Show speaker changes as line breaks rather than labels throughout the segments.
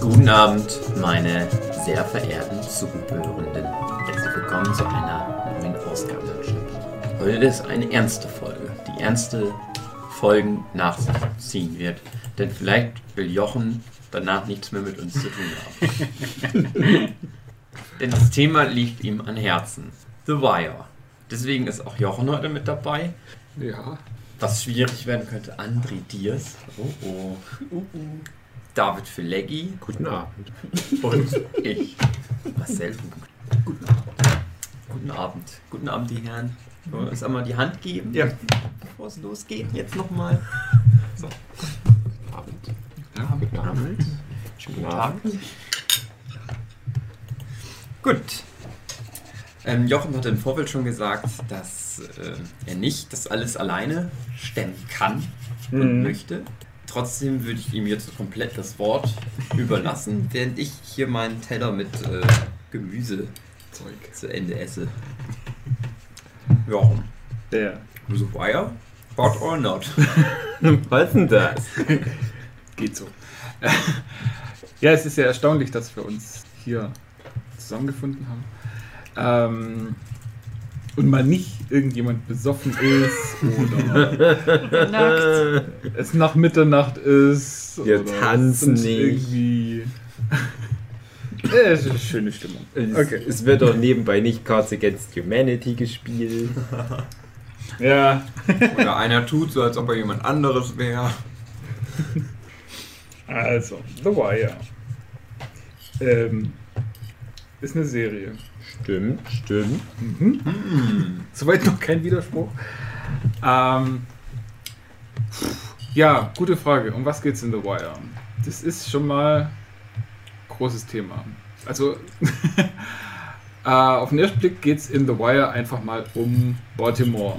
Guten Abend, meine sehr verehrten Zuhörenden. Herzlich willkommen zu einer neuen Ausgabe. Heute ist eine ernste Folge, die ernste Folgen nach sich ziehen wird. Denn vielleicht will Jochen danach nichts mehr mit uns zu tun haben. Denn das Thema liegt ihm an Herzen. The Wire. Deswegen ist auch Jochen heute mit dabei.
Ja.
Was schwierig werden könnte, André Diers. Oh oh. David Fileggi.
Guten Abend.
Und ich, Marcel Hugen. Guten Abend. Guten Abend. Guten Abend, die Herren. Wollen wir uns einmal die Hand geben?
Ja.
Bevor es losgeht, jetzt nochmal. So.
Guten Abend.
Ja,
guten Abend.
Schönen Tag. Gut. Ähm, Jochen hat im Vorfeld schon gesagt, dass äh, er nicht das alles alleine stemmen kann und
Mhm.
möchte. Trotzdem würde ich ihm jetzt komplett das Wort überlassen, während ich hier meinen Teller mit äh, Gemüse
Zeug.
zu Ende esse. Jochen,
Der.
The Wire? Hot or not?
Was denn das?
Geht so. ja, es ist ja erstaunlich, dass wir uns hier zusammengefunden haben. Ähm, und mal nicht irgendjemand besoffen ist oder
Nackt.
es nach Mitternacht ist.
Wir
oder
tanzen nicht.
Irgendwie. Ja, es ist eine schöne Stimmung.
Es,
Okay.
es wird doch nebenbei nicht Cards Against Humanity gespielt.
Ja,
Oder einer tut so, als ob er jemand anderes wäre.
also, The Wire. Ähm, ist eine Serie.
Stimmt, stimmt.
Soweit noch kein Widerspruch. Ähm, ja, gute Frage. Um was geht's in The Wire? Das ist schon mal ein großes Thema. Also, äh, auf den ersten Blick geht's in The Wire einfach mal um Baltimore.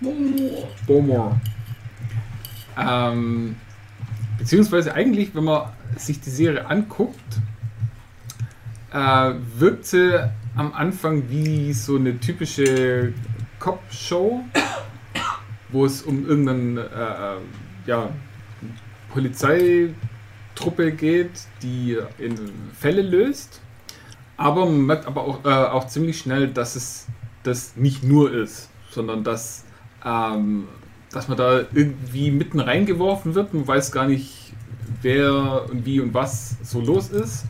Baltimore. Ähm, beziehungsweise eigentlich, wenn man sich die Serie anguckt, äh, wirkt sie am Anfang wie so eine typische Cop-Show, wo es um irgendeine äh, äh, ja, Polizeitruppe geht, die Fälle löst. Aber man merkt aber auch, äh, auch ziemlich schnell, dass es das nicht nur ist, sondern dass, ähm, dass man da irgendwie mitten reingeworfen wird. Man weiß gar nicht, wer und wie und was so los ist.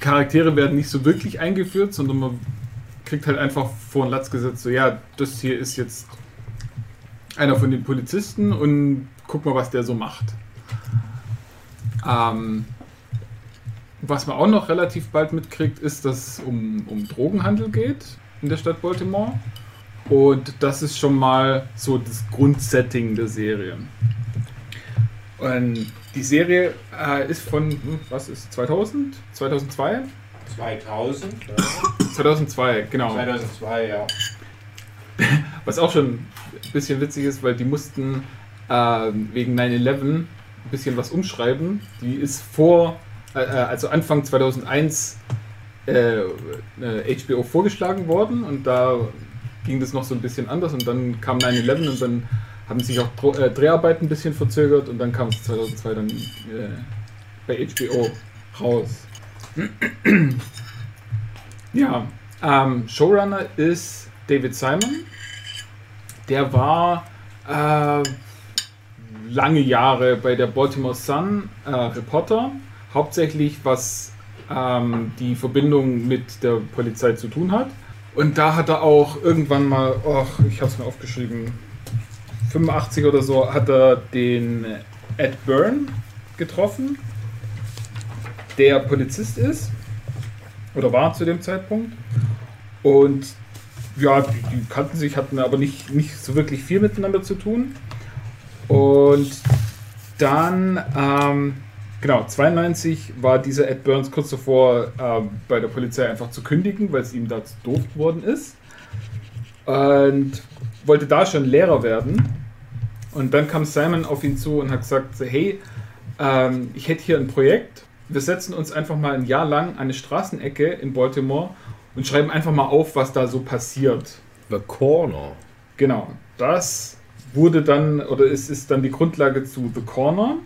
Charaktere werden nicht so wirklich eingeführt, sondern man kriegt halt einfach vor den Latz gesetzt, so ja, das hier ist jetzt einer von den Polizisten und guck mal, was der so macht. Ähm, was man auch noch relativ bald mitkriegt, ist, dass es um, um Drogenhandel geht in der Stadt Baltimore. Und das ist schon mal so das Grundsetting der Serie. Und die Serie äh, ist von, hm, was ist, 2000? 2002?
2000?
2002, genau.
2002, ja.
Was auch schon ein bisschen witzig ist, weil die mussten äh, wegen 9-11 ein bisschen was umschreiben. Die ist vor, äh, äh, also Anfang 2001 äh, äh, HBO vorgeschlagen worden und da ging das noch so ein bisschen anders und dann kam 9-11 und dann haben sich auch äh, Dreharbeiten ein bisschen verzögert und dann kam es 2002 dann äh, bei HBO raus. ja, ähm, Showrunner ist David Simon. Der war äh, lange Jahre bei der Baltimore Sun äh, Reporter, hauptsächlich was ähm, die Verbindung mit der Polizei zu tun hat. Und da hat er auch irgendwann mal, ach, ich habe es mir aufgeschrieben, 85 oder so, hat er den Ed Byrne getroffen, der Polizist ist oder war zu dem Zeitpunkt. Und ja, die, die kannten sich, hatten aber nicht, nicht so wirklich viel miteinander zu tun. Und dann, ähm, genau, 92 war dieser Ed Burns kurz davor, ähm, bei der Polizei einfach zu kündigen, weil es ihm da zu doof geworden ist. Und wollte da schon Lehrer werden. Und dann kam Simon auf ihn zu und hat gesagt, hey, ähm, ich hätte hier ein Projekt. Wir setzen uns einfach mal ein Jahr lang an eine Straßenecke in Baltimore und schreiben einfach mal auf, was da so passiert.
The Corner.
Genau, das wurde dann, oder es ist dann die Grundlage zu The Corner.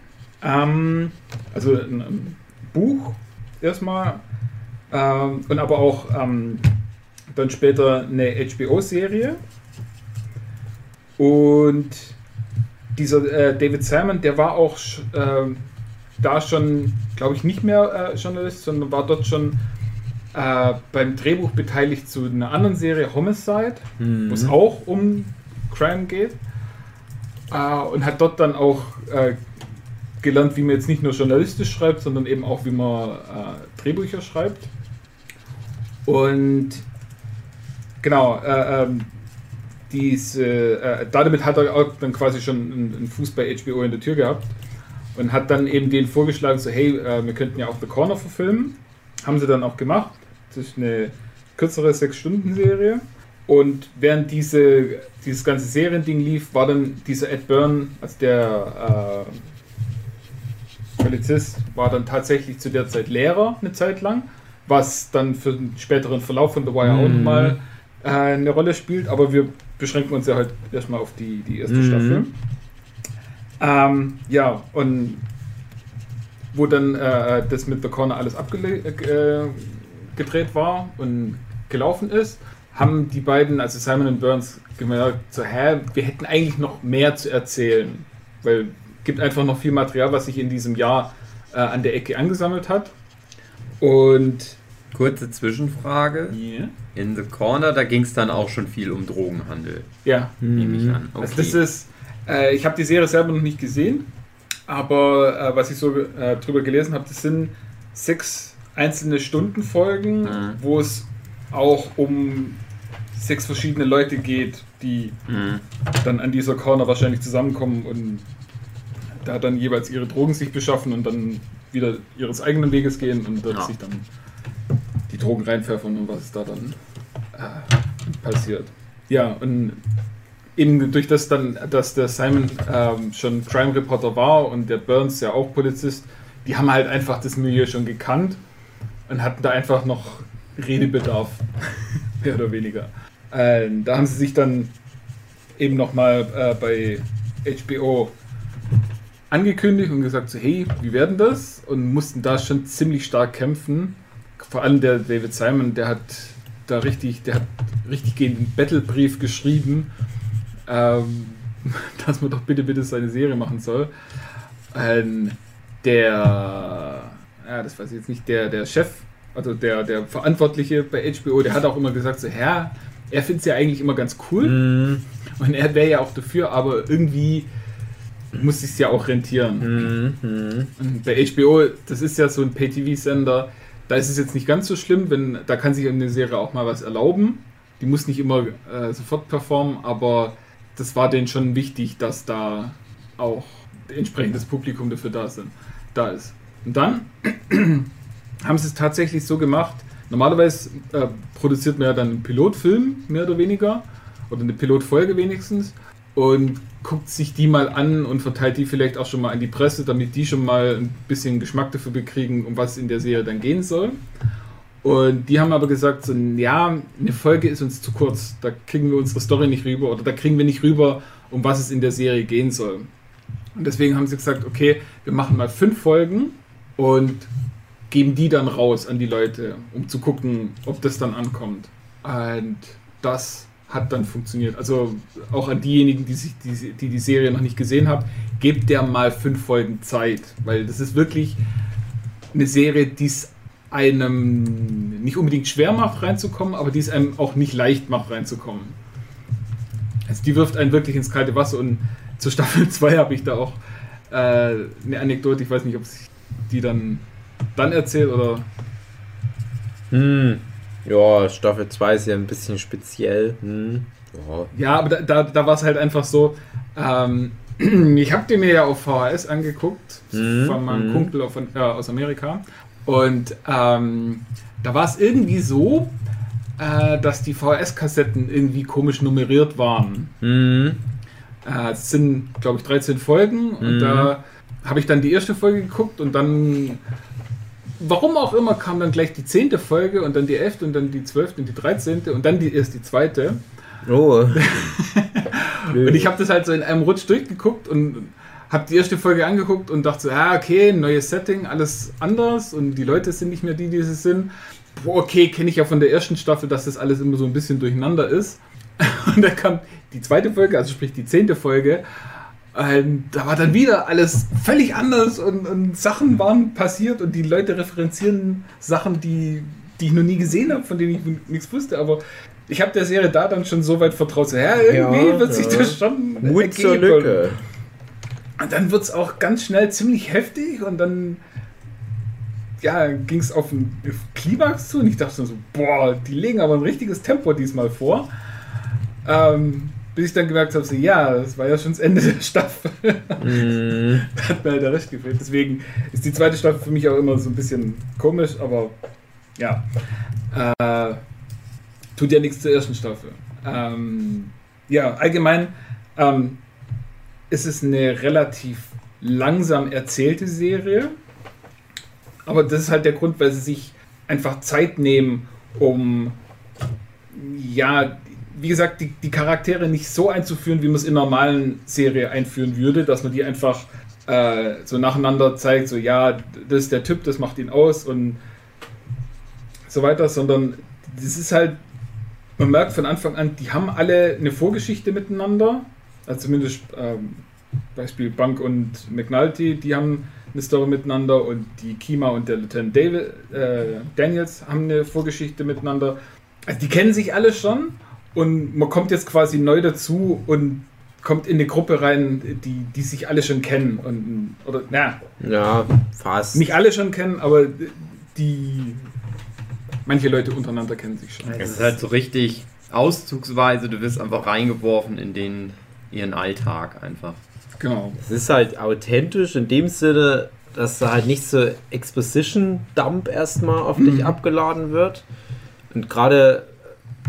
Ähm, also ein, ein Buch erstmal ähm, und aber auch ähm, dann später eine HBO-Serie. Und dieser äh, David Simon, der war auch ähm, da schon, glaube ich, nicht mehr äh, Journalist, sondern war dort schon äh, beim Drehbuch beteiligt zu einer anderen Serie, Homicide, wo es auch um Crime geht. Äh, und hat dort dann auch äh, gelernt, wie man jetzt nicht nur journalistisch schreibt, sondern eben auch, wie man äh, Drehbücher schreibt. Und genau, äh, ähm, diese, äh, damit hat er auch dann quasi schon einen, Fuß bei HBO in der Tür gehabt und hat dann eben denen vorgeschlagen, so hey, äh, wir könnten ja auch The Corner verfilmen. Haben sie dann auch gemacht. Das ist eine kürzere 6-Stunden-Serie. Und während diese, dieses ganze Seriending lief, war dann dieser Ed Byrne, also der äh, Polizist, war dann tatsächlich zu der Zeit Lehrer eine Zeit lang, was dann für den späteren Verlauf von The Wire auch
Mhm.
nochmal äh, eine Rolle spielt. Aber wir beschränken uns ja halt erstmal auf die, die erste
Mhm.
Staffel. Ähm, ja, und wo dann äh, das mit The Corner alles abgedreht äh, gedreht war und gelaufen ist, haben die beiden, also Simon und Burns, gemerkt, so, hä, wir hätten eigentlich noch mehr zu erzählen. Weil es gibt einfach noch viel Material, was sich in diesem Jahr äh, an der Ecke angesammelt hat. Und
Kurze Zwischenfrage. In The Corner, da ging es dann auch schon viel um Drogenhandel,
ja,
nehme ich an.
Also das ist, äh, ich habe die Serie selber noch nicht gesehen, aber äh, was ich so äh, drüber gelesen habe, das sind sechs einzelne Stundenfolgen,
Mhm.
wo es auch um sechs verschiedene Leute geht, die
Mhm.
dann an dieser Corner wahrscheinlich zusammenkommen und da dann jeweils ihre Drogen sich beschaffen und dann wieder ihres eigenen Weges gehen und dort
Ja.
sich dann die Drogen reinpfeffern und was da dann äh, passiert. Ja, und eben durch das dann, dass der Simon ähm, schon Crime Reporter war und der Burns ja auch Polizist, die haben halt einfach das Milieu schon gekannt und hatten da einfach noch Redebedarf, mehr oder weniger. Ähm, da haben sie sich dann eben nochmal äh, bei HBO angekündigt und gesagt, so, hey, wie werden das? Und mussten da schon ziemlich stark kämpfen. Vor allem der David Simon, der hat da richtig, der hat richtig gegen den Battlebrief geschrieben, ähm, dass man doch bitte, bitte seine Serie machen soll. Ähm, der, ja, das weiß ich jetzt nicht, der, der Chef, also der, der Verantwortliche bei HBO, der hat auch immer gesagt, so, Herr, er findet es ja eigentlich immer ganz cool.
Mhm.
Und er wäre ja auch dafür, aber irgendwie muss es ja auch rentieren.
Mhm.
Und bei HBO, das ist ja so ein Pay-TV-Sender, da ist es jetzt nicht ganz so schlimm, wenn da kann sich eine Serie auch mal was erlauben. Die muss nicht immer äh, sofort performen, aber das war denen schon wichtig, dass da auch entsprechendes Publikum dafür da, sind, da ist. Und dann haben sie es tatsächlich so gemacht. Normalerweise äh, produziert man ja dann einen Pilotfilm, mehr oder weniger, oder eine Pilotfolge wenigstens, und guckt sich die mal an und verteilt die vielleicht auch schon mal an die Presse, damit die schon mal ein bisschen Geschmack dafür bekriegen, um was in der Serie dann gehen soll. Und die haben aber gesagt, so, ja, eine Folge ist uns zu kurz, da kriegen wir unsere Story nicht rüber oder da kriegen wir nicht rüber, um was es in der Serie gehen soll. Und deswegen haben sie gesagt, okay, wir machen mal fünf Folgen und geben die dann raus an die Leute, um zu gucken, ob das dann ankommt. Und das hat dann funktioniert. Also auch an diejenigen, die, sich, die, die die Serie noch nicht gesehen haben, gebt der mal fünf Folgen Zeit, weil das ist wirklich eine Serie, die es einem nicht unbedingt schwer macht reinzukommen, aber die es einem auch nicht leicht macht reinzukommen. Also die wirft einen wirklich ins kalte Wasser und zur Staffel 2 habe ich da auch äh, eine Anekdote, ich weiß nicht, ob ich die dann dann erzählt oder
Hm. Ja, Staffel 2 ist ja ein bisschen speziell. Hm. Ja.
Ja, aber da, da, da war es halt einfach so. Ähm, ich habe die mir ja auf VHS angeguckt,
Mhm,
von meinem
mhm.
Kumpel auf, äh, aus Amerika. Und ähm, da war es irgendwie so, äh, dass die VHS-Kassetten irgendwie komisch nummeriert waren.
Hm.
Äh, es sind, glaube ich, 13 Folgen. Und
Mhm.
da habe ich dann die erste Folge geguckt und dann, warum auch immer, kam dann gleich die zehnte Folge und dann die elfte und dann die zwölfte und die dreizehnte und dann die, erst die zweite.
Oh.
Und ich habe das halt so in einem Rutsch durchgeguckt und habe die erste Folge angeguckt und dachte so, ja, okay, neues Setting, alles anders und die Leute sind nicht mehr die, die sie sind. Boah, okay, kenne ich ja von der ersten Staffel, dass das alles immer so ein bisschen durcheinander ist. Und dann kam die zweite Folge, also sprich die zehnte Folge. Ähm, da war dann wieder alles völlig anders und, und, Sachen waren passiert und die Leute referenzieren Sachen, die, die ich noch nie gesehen habe, von denen ich nichts wusste. Aber ich habe der Serie da dann schon so weit vertraut, so, ja, irgendwie ja, wird sich das schon
Mut zur Lücke.
Und dann wird es auch ganz schnell ziemlich heftig und dann ja, ging es auf den Klimax zu und ich dachte so, boah, die legen aber ein richtiges Tempo diesmal vor. Ähm, bis ich dann gemerkt habe, so, ja, das war ja schon das Ende der Staffel. Mm. da hat mir halt der Rest gefehlt. Deswegen ist die zweite Staffel für mich auch immer so ein bisschen komisch, aber ja. Äh, tut ja nichts zur ersten Staffel. Ähm, ja, allgemein ähm, ist es eine relativ langsam erzählte Serie. Aber das ist halt der Grund, weil sie sich einfach Zeit nehmen, um ja, wie gesagt, die, die Charaktere nicht so einzuführen, wie man es in normalen Serie einführen würde, dass man die einfach äh, so nacheinander zeigt, so ja, das ist der Typ, das macht ihn aus und so weiter, sondern das ist halt, man merkt von Anfang an, die haben alle eine Vorgeschichte miteinander, also zumindest ähm, Beispiel Bank und McNulty, die haben eine Story miteinander und die Kima und der Lieutenant David, äh, Daniels haben eine Vorgeschichte miteinander. Also die kennen sich alle schon und man kommt jetzt quasi neu dazu und kommt in eine Gruppe rein, die, die sich alle schon kennen. Und, oder, na,
ja, fast.
Nicht alle schon kennen, aber die. Manche Leute untereinander kennen sich schon.
Es ist halt so richtig auszugsweise, du wirst einfach reingeworfen in den ihren Alltag einfach.
Genau. Es ist halt authentisch in dem Sinne, dass da halt nicht so Exposition-Dump erstmal auf mhm. dich abgeladen wird. Und gerade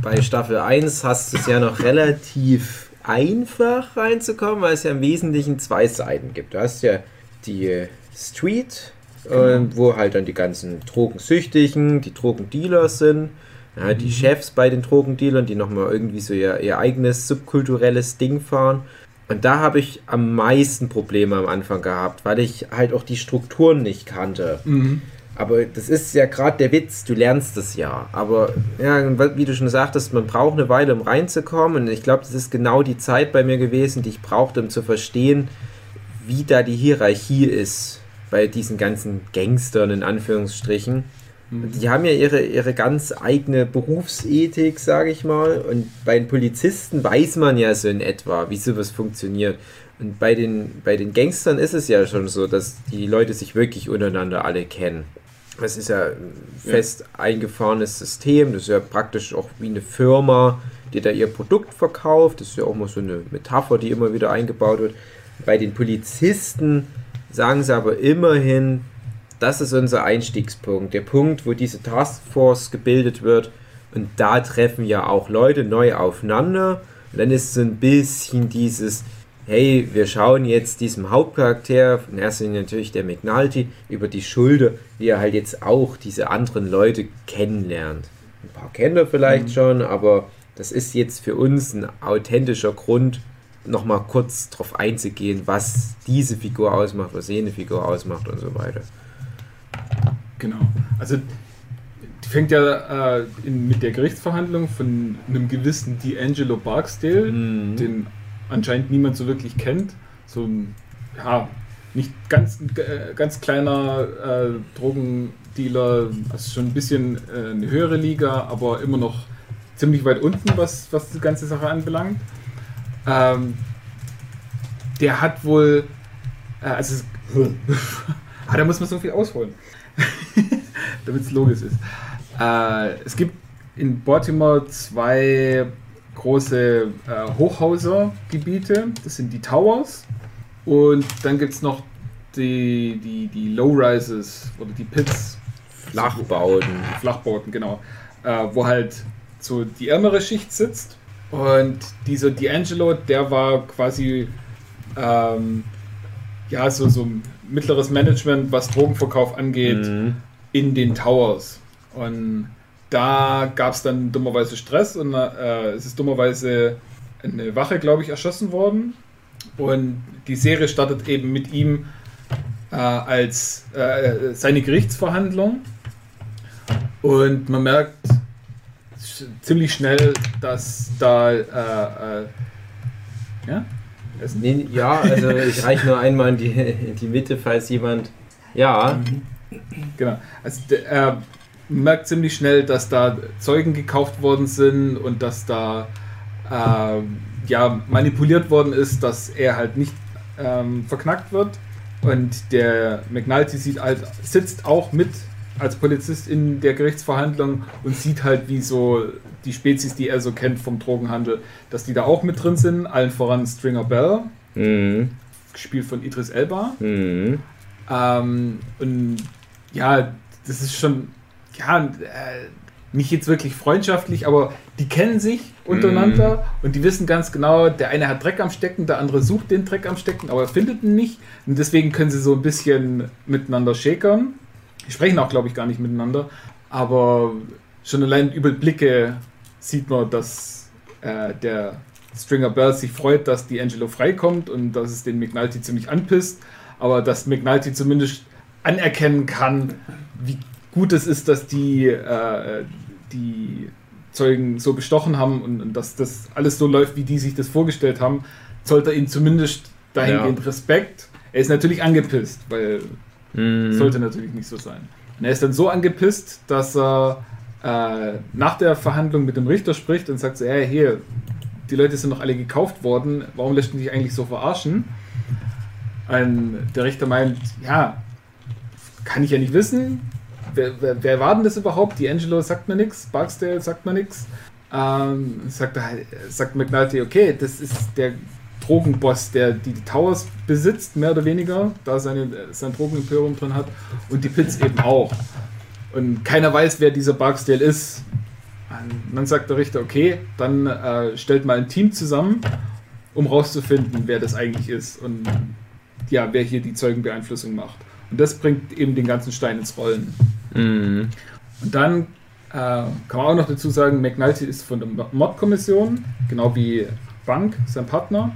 bei Staffel 1 hast du es ja noch relativ einfach reinzukommen, weil es ja im Wesentlichen zwei Seiten gibt. Du hast ja die Street, genau. wo halt dann die ganzen Drogensüchtigen, die Drogendealer sind. Ja, die mhm. Chefs bei den Drogendealern, die nochmal irgendwie so ihr, ihr eigenes subkulturelles Ding fahren. Und da habe ich am meisten Probleme am Anfang gehabt, weil ich halt auch die Strukturen nicht kannte. Mhm. Aber das ist ja gerade der Witz, du lernst es ja. Aber ja, wie du schon sagtest, man braucht eine Weile, um reinzukommen. Und ich glaube, das ist genau die Zeit bei mir gewesen, die ich brauchte, um zu verstehen, wie da die Hierarchie ist bei diesen ganzen Gangstern in Anführungsstrichen. Mhm. Die haben ja ihre, ihre ganz eigene Berufsethik, sage ich mal. Und bei den Polizisten weiß man ja so in etwa, wie sowas funktioniert. Und bei den, bei den Gangstern ist es ja schon so, dass die Leute sich wirklich untereinander alle kennen. Das ist ja ein fest ja. eingefahrenes System. Das ist ja praktisch auch wie eine Firma, die da ihr Produkt verkauft. Das ist ja auch mal so eine Metapher, die immer wieder eingebaut wird. Bei den Polizisten sagen sie aber immerhin, das ist unser Einstiegspunkt. Der Punkt, wo diese Taskforce gebildet wird. Und da treffen ja auch Leute neu aufeinander. Und dann ist so ein bisschen dieses, hey, wir schauen jetzt diesem Hauptcharakter, in erster Linie natürlich der McNulty, über die Schulter, wie er halt jetzt auch diese anderen Leute kennenlernt. Ein paar kennt er vielleicht mhm. schon, aber das ist jetzt für uns ein authentischer Grund, nochmal kurz darauf einzugehen, was diese Figur ausmacht, was jene Figur ausmacht und so weiter.
Genau. Also die fängt ja äh, in, mit der Gerichtsverhandlung von einem gewissen D'Angelo Barksdale, mhm. den anscheinend niemand so wirklich kennt. So ein, ja, nicht ganz, äh, ganz kleiner äh, Drogendealer, also schon ein bisschen äh, eine höhere Liga, aber immer noch ziemlich weit unten, was, was die ganze Sache anbelangt. Ähm, der hat wohl, äh, also ah, da muss man so viel ausholen, damit es logisch ist. Äh, es gibt in Baltimore zwei große äh, Hochhausergebiete, das sind die Towers. Und dann gibt es noch die, die, die Low-Rises oder die Pits.
Flachbauten.
Flachbauten, genau. Äh, wo halt so die ärmere Schicht sitzt. Und dieser D'Angelo, der war quasi ähm, ja so, so mittleres Management, was Drogenverkauf angeht, mhm. in den Towers. Und da gab es dann dummerweise Stress und äh, es ist dummerweise eine Wache, glaube ich, erschossen worden. Und die Serie startet eben mit ihm äh, als äh, seine Gerichtsverhandlung. Und man merkt ziemlich schnell, dass da äh, äh, ja?
Nee, ja, also ich reiche nur einmal in die, in die Mitte, falls jemand. Ja,
Genau. Also er merkt ziemlich schnell, dass da Zeugen gekauft worden sind und dass da ähm, ja, manipuliert worden ist, dass er halt nicht ähm, verknackt wird. Und der McNulty sieht halt, sitzt auch mit als Polizist in der Gerichtsverhandlung und sieht halt, wie so die Spezies, die er so kennt vom Drogenhandel, dass die da auch mit drin sind. Allen voran Stringer Bell,
mhm.
gespielt von Idris Elba.
Mhm.
Ähm, und ja, das ist schon, ja, äh, nicht jetzt wirklich freundschaftlich, aber die kennen sich untereinander und die wissen ganz genau, der eine hat Dreck am Stecken, der andere sucht den Dreck am Stecken, aber er findet ihn nicht. Und deswegen können sie so ein bisschen miteinander schäkern. Die sprechen auch, glaube ich, gar nicht miteinander, aber schon allein über Blicke sieht man, dass äh, der Stringer Bell sich freut, dass die Angelo freikommt und dass es den McNulty ziemlich anpisst, aber dass McNulty zumindest anerkennen kann, wie gut es ist, dass die, äh, die Zeugen so bestochen haben und, und dass das alles so läuft, wie die sich das vorgestellt haben, zollt er ihnen zumindest dahingehend Respekt. Er ist natürlich angepisst, weil
Mhm.
sollte natürlich nicht so sein. Und er ist dann so angepisst, dass er äh, nach der Verhandlung mit dem Richter spricht und sagt so, hey, hier, die Leute sind doch alle gekauft worden, warum lässt du dich eigentlich so verarschen? Und der Richter meint, ja, kann ich ja nicht wissen. Wer, wer, wer war denn das überhaupt? Die Angelo sagt mir nichts, Barksdale sagt mir nichts. Ähm, sagt, sagt McNulty, okay, das ist der Drogenboss, der die, die Towers besitzt, mehr oder weniger, da seine, sein Drogenimperium drin hat und die Pits eben auch. Und keiner weiß, wer dieser Barksdale ist. Und dann sagt der Richter, okay, dann äh, stellt mal ein Team zusammen, um rauszufinden, wer das eigentlich ist und ja, wer hier die Zeugenbeeinflussung macht. Und das bringt eben den ganzen Stein ins Rollen.
Mhm.
Und dann äh, kann man auch noch dazu sagen, McNulty ist von der Mordkommission, genau wie Bank, sein Partner.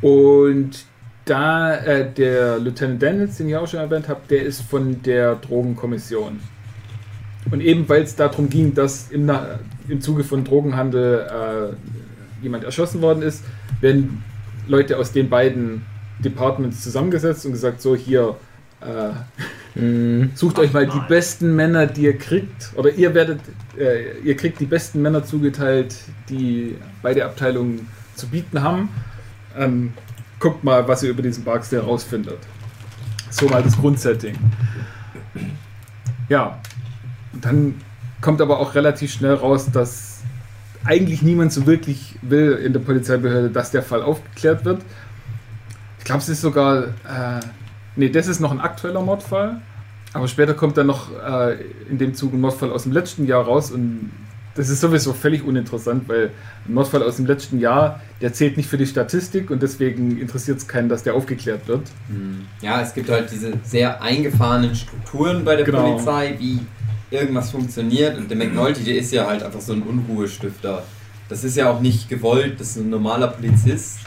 Und da äh, der Lieutenant Daniels, den ich auch schon erwähnt habe, der ist von der Drogenkommission. Und eben weil es darum ging, dass im, Na- im Zuge von Drogenhandel äh, jemand erschossen worden ist, werden Leute aus den beiden Departments zusammengesetzt und gesagt, so hier, äh,
Mhm.
Sucht euch mal die besten Männer, die ihr kriegt, oder ihr werdet, äh, ihr kriegt die besten Männer zugeteilt, die beide Abteilungen zu bieten haben. Ähm, guckt mal, was ihr über diesen Barksdale rausfindet. So mal das Grundsetting. Ja, dann kommt aber auch relativ schnell raus, dass eigentlich niemand so wirklich will in der Polizeibehörde, dass der Fall aufgeklärt wird. Ich glaube, es ist sogar. Äh, nee, das ist noch ein aktueller Mordfall. Aber später kommt dann noch äh, in dem Zug ein Mordfall aus dem letzten Jahr raus und das ist sowieso völlig uninteressant, weil ein Mordfall aus dem letzten Jahr, der zählt nicht für die Statistik und deswegen interessiert es keinen, dass der aufgeklärt wird.
Hm. Ja, es gibt halt diese sehr eingefahrenen Strukturen bei der
Genau.
Polizei, wie irgendwas funktioniert. Und der McNulty, der ist ja halt einfach so ein Unruhestifter. Das ist ja auch nicht gewollt, dass ein normaler Polizist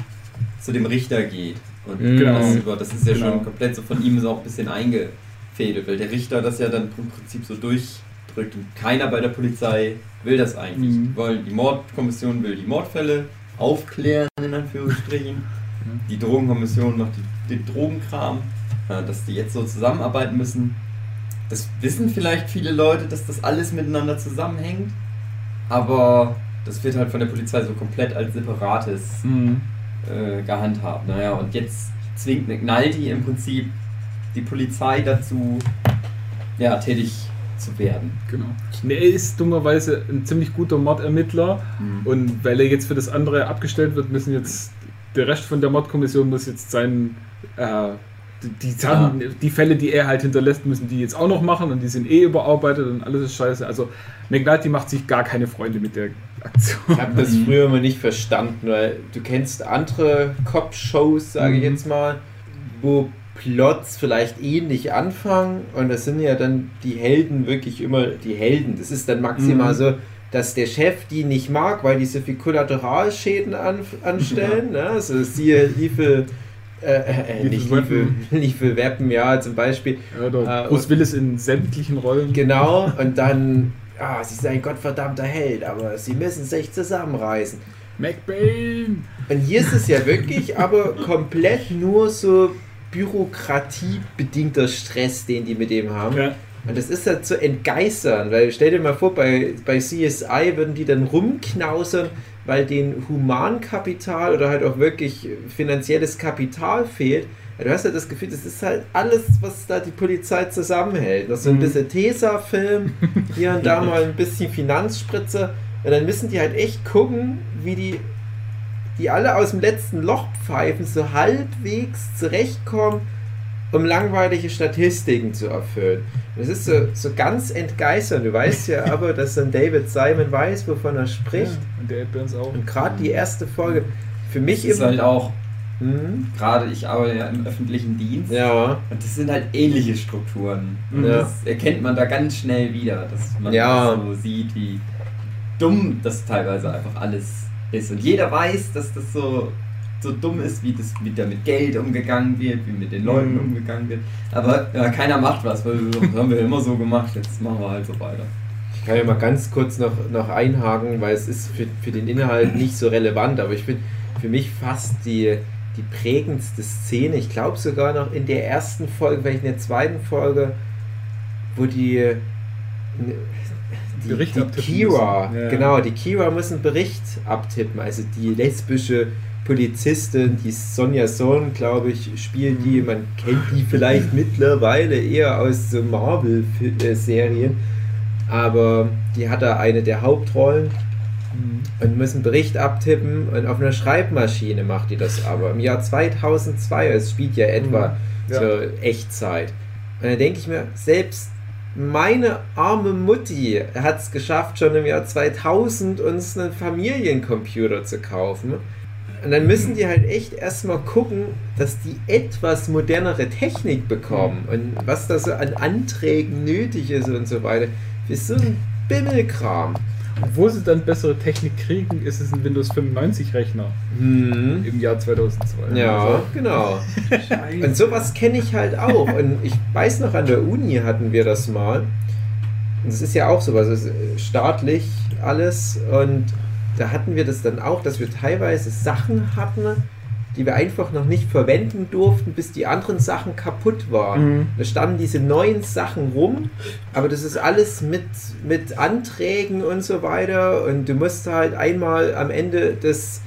zu dem Richter geht. Und
Mhm.
Genau.
das, über, das ist ja
Genau.
schon komplett so von ihm so auch ein bisschen eingefädelt, weil der Richter das ja dann im Prinzip so durchdrückt. Und keiner bei der Polizei will das eigentlich.
Mhm.
Die Wollen, die Mordkommission will die Mordfälle aufklären, in Anführungsstrichen. Die Drogenkommission macht die, den Drogenkram, äh, dass die jetzt so zusammenarbeiten müssen. Das wissen vielleicht viele Leute, dass das alles miteinander zusammenhängt, aber das wird halt von der Polizei so komplett als separates äh, gehandhabt. Naja, und jetzt zwingt McNulty im Prinzip die Polizei dazu, ja, tätig zu werden.
Genau. Er ist dummerweise ein ziemlich guter Mordermittler und weil er jetzt für das andere abgestellt wird, müssen jetzt der Rest von der Mordkommission muss jetzt sein äh, die, Sachen, die Fälle, die er halt hinterlässt, müssen die jetzt auch noch machen und die sind eh überarbeitet und alles ist scheiße. Also McNulty macht sich gar keine Freunde mit der Aktion.
Ich habe das früher immer nicht verstanden, weil du kennst andere Cop-Shows, sage ich
Mhm.
jetzt mal, wo Plots vielleicht ähnlich anfangen und das sind ja dann die Helden wirklich immer die Helden. Das ist dann maximal
Mhm.
so, dass der Chef die nicht mag, weil die so viel Kollateralschäden an, anstellen. Ne? Also siehe Lethal, äh, äh, nicht
Lethal
Lethal, Lethal Weapon, ja, zum Beispiel.
Ja,
Äh,
Bruce Willis in sämtlichen Rollen.
Genau, und dann, ah, sie sind ein gottverdammter Held, aber sie müssen sich zusammenreißen.
McBain!
Und hier ist es ja wirklich aber komplett nur so bürokratiebedingter Stress, den die mit dem haben.
Ja.
Und das ist halt zu entgeistern, weil stell dir mal vor, bei, bei CSI würden die dann rumknausern, weil denen Humankapital oder halt auch wirklich finanzielles Kapital fehlt. Du hast ja das Gefühl, das ist halt alles, was da die Polizei zusammenhält. Noch so ein
Mhm.
bisschen Tesa-Film, hier und da mal ein bisschen Finanzspritze. Und dann müssen die halt echt gucken, wie die, die alle aus dem letzten Loch pfeifen, so halbwegs zurechtkommen, um langweilige Statistiken zu erfüllen. Das ist so, so ganz entgeisternd. Du weißt ja aber, dass dann David Simon weiß, wovon er spricht.
Ja, und der Ed Burns auch.
Und gerade die erste Folge, für mich
Das ist halt auch,
Hm?
gerade ich arbeite ja im öffentlichen Dienst.
Ja,
Und das sind halt ähnliche Strukturen. Und
Ja.
das erkennt man da ganz schnell wieder, dass man
Ja.
so sieht, wie dumm das teilweise einfach alles ist. Und jeder weiß, dass das so, so dumm ist, wie das mit Geld umgegangen wird, wie mit den Leuten
Mhm.
umgegangen wird. Aber ja, keiner macht was, weil das haben wir immer so gemacht, jetzt machen wir halt so weiter.
ich kann ja mal ganz kurz noch, noch einhaken, weil es ist für, für den Inhalt nicht so relevant, aber ich finde für mich fast die, die prägendste Szene, ich glaube sogar noch in der ersten Folge, vielleicht in der zweiten Folge, wo die die,
Bericht
die Kira.
Ja.
genau, die Kira muss einen Bericht abtippen, also die lesbische Polizistin, die Sonja Sohn, glaube ich, spielt die,
Mhm.
man kennt die vielleicht mittlerweile eher aus so Marvel-Serien, aber die hat da eine der Hauptrollen
Mhm.
und muss einen Bericht abtippen und auf einer Schreibmaschine macht die das aber. Im Jahr 2002, es spielt ja etwa
Mhm. Ja.
zur Echtzeit. Und dann denke ich mir, selbst meine arme Mutti hat es geschafft, schon im Jahr 2000 uns einen Familiencomputer zu kaufen. Und dann müssen die halt echt erstmal gucken, dass die etwas modernere Technik bekommen und was da so an Anträgen nötig ist und so weiter. Für so ein Bimmelkram.
Wo sie dann bessere Technik kriegen, ist es ein Windows 95 Rechner
Hm.
im Jahr 2002.
Ja,
Also,
genau.
Scheiße.
Und sowas kenne ich halt auch. Und ich weiß noch, an der Uni hatten wir das mal. Und es ist ja auch sowas, es ist staatlich alles. Und da hatten wir das dann auch, dass wir teilweise Sachen hatten, die wir einfach noch nicht verwenden durften, bis die anderen Sachen kaputt waren.
Mhm.
Da standen diese neuen Sachen rum, aber das ist alles mit, mit Anträgen und so weiter. Und du musst halt einmal am Ende des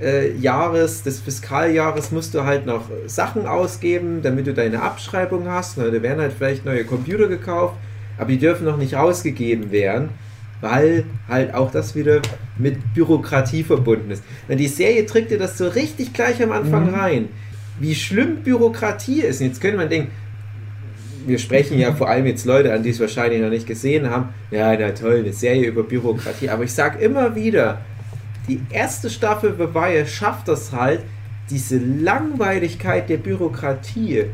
äh, Jahres, des Fiskaljahres, musst du halt noch Sachen ausgeben, damit du deine Abschreibung hast. Na, da werden halt vielleicht neue Computer gekauft, aber die dürfen noch nicht rausgegeben werden, weil halt auch das wieder mit Bürokratie verbunden ist. Na, die Serie trägt dir das so richtig gleich am Anfang
Mhm.
rein, wie schlimm Bürokratie ist. Und jetzt könnte man denken, wir sprechen ja vor allem jetzt Leute an, die es wahrscheinlich noch nicht gesehen haben. Ja, na toll, eine Serie über Bürokratie. Aber ich sage immer wieder, die erste Staffel The Wire schafft das halt, diese Langweiligkeit der Bürokratie,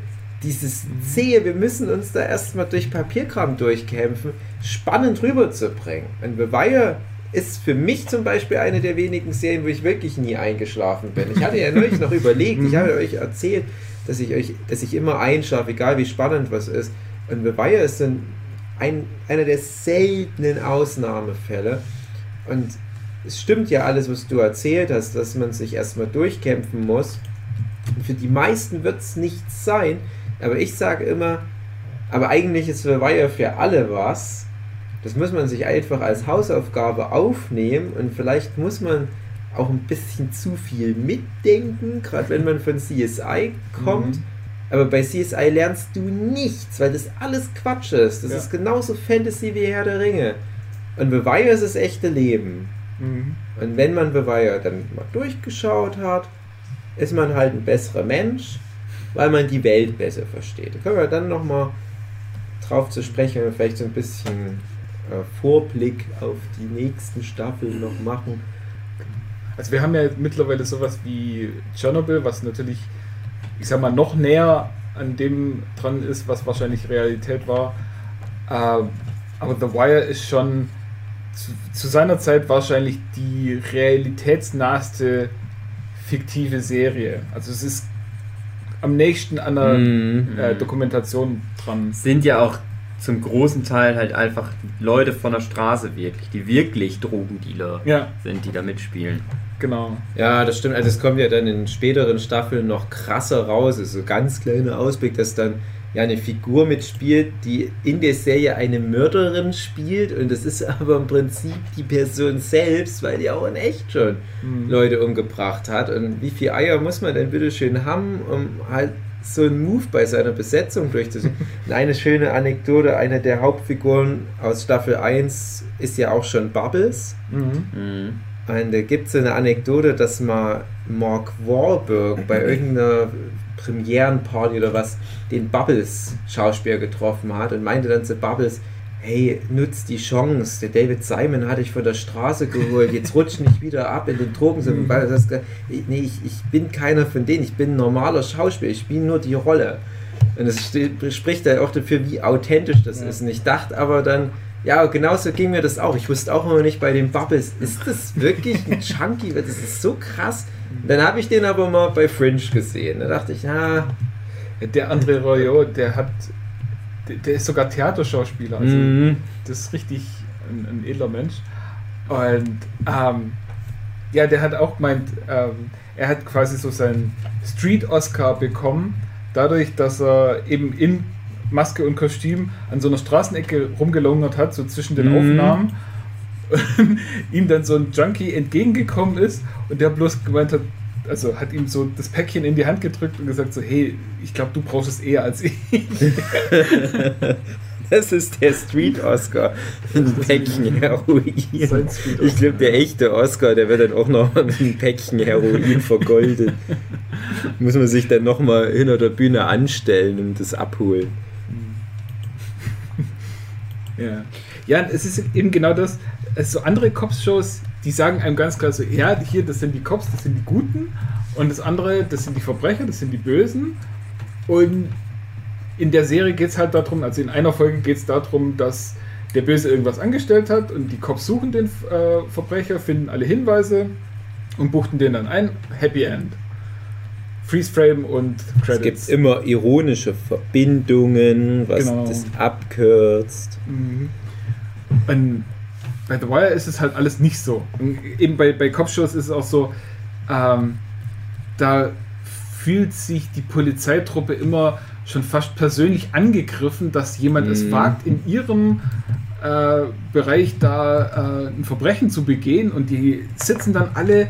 dieses zähe, wir müssen uns da erstmal durch Papierkram durchkämpfen, spannend rüberzubringen. Und The Wire ist für mich zum Beispiel eine der wenigen Serien, wo ich wirklich nie eingeschlafen bin. Ich hatte ja neulich noch überlegt, ich habe euch erzählt, dass ich euch, dass ich immer einschlafe, egal wie spannend was ist. Und The Wire ist ein, ein, einer der seltenen Ausnahmefälle. Und es stimmt ja alles, was du erzählt hast, dass man sich erstmal durchkämpfen muss. Und für die meisten wird es nichts sein. Aber ich sage immer, aber eigentlich ist Wire für alle was. Das muss man sich einfach als Hausaufgabe aufnehmen und vielleicht muss man auch ein bisschen zu viel mitdenken, gerade wenn man von CSI kommt.
Mhm.
Aber bei CSI lernst du nichts, weil das alles Quatsch ist. Das
Ja.
ist genauso Fantasy wie Herr der Ringe. Und The Wire ist das echte Leben.
Mhm.
Und wenn man Wire dann mal durchgeschaut hat, ist man halt ein besserer Mensch, weil man die Welt besser versteht. Da können wir dann nochmal drauf zu sprechen und vielleicht so ein bisschen äh, Vorblick auf die nächsten Staffeln noch machen.
Also wir haben ja mittlerweile sowas wie Tschernobyl, was natürlich, ich sag mal, noch näher an dem dran ist, was wahrscheinlich Realität war. Ähm, aber The Wire ist schon zu, zu seiner Zeit wahrscheinlich die realitätsnahste fiktive Serie. Also es ist am nächsten an der
Mhm.
äh, Dokumentation dran.
Sind ja auch zum großen Teil halt einfach Leute von der Straße wirklich, die wirklich Drogendealer
Ja,
sind, die da mitspielen.
genau.
Ja, das stimmt. Also es kommt ja dann in späteren Staffeln noch krasser raus. Also so ganz kleiner Ausblick, dass dann ja eine Figur mitspielt, die in der Serie eine Mörderin spielt und das ist aber im Prinzip die Person selbst, weil die auch in echt schon
Mhm.
Leute umgebracht hat. Und wie viel Eier muss man denn bitte schön haben, um halt so einen Move bei seiner Besetzung durchzuziehen? Und eine schöne Anekdote, eine der Hauptfiguren aus Staffel 1 ist ja auch schon Bubbles.
Mhm.
Mhm.
Und da gibt es eine Anekdote, dass mal Mark Wahlberg bei irgendeiner Premierenparty oder was den Bubbles-Schauspieler getroffen hat und meinte dann zu Bubbles, hey, nutz die Chance, der David Simon hat dich von der Straße geholt, jetzt rutsch nicht wieder ab in den Drogen.
Mhm.
Nee, ich, ich bin keiner von denen, ich bin ein normaler Schauspieler, ich spiele nur die Rolle. Und es spricht halt auch dafür, wie authentisch das
Ja.
ist. Und ich dachte aber dann, ja, genauso ging mir das auch. Ich wusste auch immer nicht bei den Bubbles, ist das wirklich ein Chunky? Das ist so krass. Dann habe ich den aber mal bei Fringe gesehen. Da dachte ich, ah,
Der André Royot, der hat, der, der ist sogar Theaterschauspieler. Also
mhm.
das ist richtig ein, ein edler Mensch. Und ähm, ja, der hat auch gemeint, ähm, er hat quasi so seinen Street-Oscar bekommen, dadurch, dass er eben in Maske und Kostüm an so einer Straßenecke rumgelungert hat, so zwischen den
Mhm.
Aufnahmen. Ihm dann so ein Junkie entgegengekommen ist und der bloß gemeint hat, also hat ihm so das Päckchen in die Hand gedrückt und gesagt so, hey, ich glaube, du brauchst es eher als ich.
das ist der Street Oscar. Ein Päckchen Heroin. Ich glaube, der echte Oscar, der wird dann auch noch mit einem Päckchen Heroin vergoldet. Muss man sich dann nochmal hinter der Bühne anstellen und das abholen.
Ja. ja, es ist eben genau das. Also so andere Cops-Shows, die sagen einem ganz klar so, ja, hier, das sind die Cops, das sind die Guten. Und das andere, das sind die Verbrecher, das sind die Bösen. Und in der Serie geht es halt darum, also in einer Folge geht es darum, dass der Böse irgendwas angestellt hat und die Cops suchen den äh, Verbrecher, finden alle Hinweise und buchten den dann ein. Happy End. Freeze Frame und
Es gibt
Credits.
immer ironische Verbindungen, was
Genau.
das abkürzt.
Mhm. Und bei The Wire ist es halt alles nicht so. Und eben bei, bei Cop-Shows ist es auch so, ähm, da fühlt sich die Polizeitruppe immer schon fast persönlich angegriffen, dass jemand es
Mhm.
wagt, in ihrem äh, Bereich da äh, ein Verbrechen zu begehen und die sitzen dann alle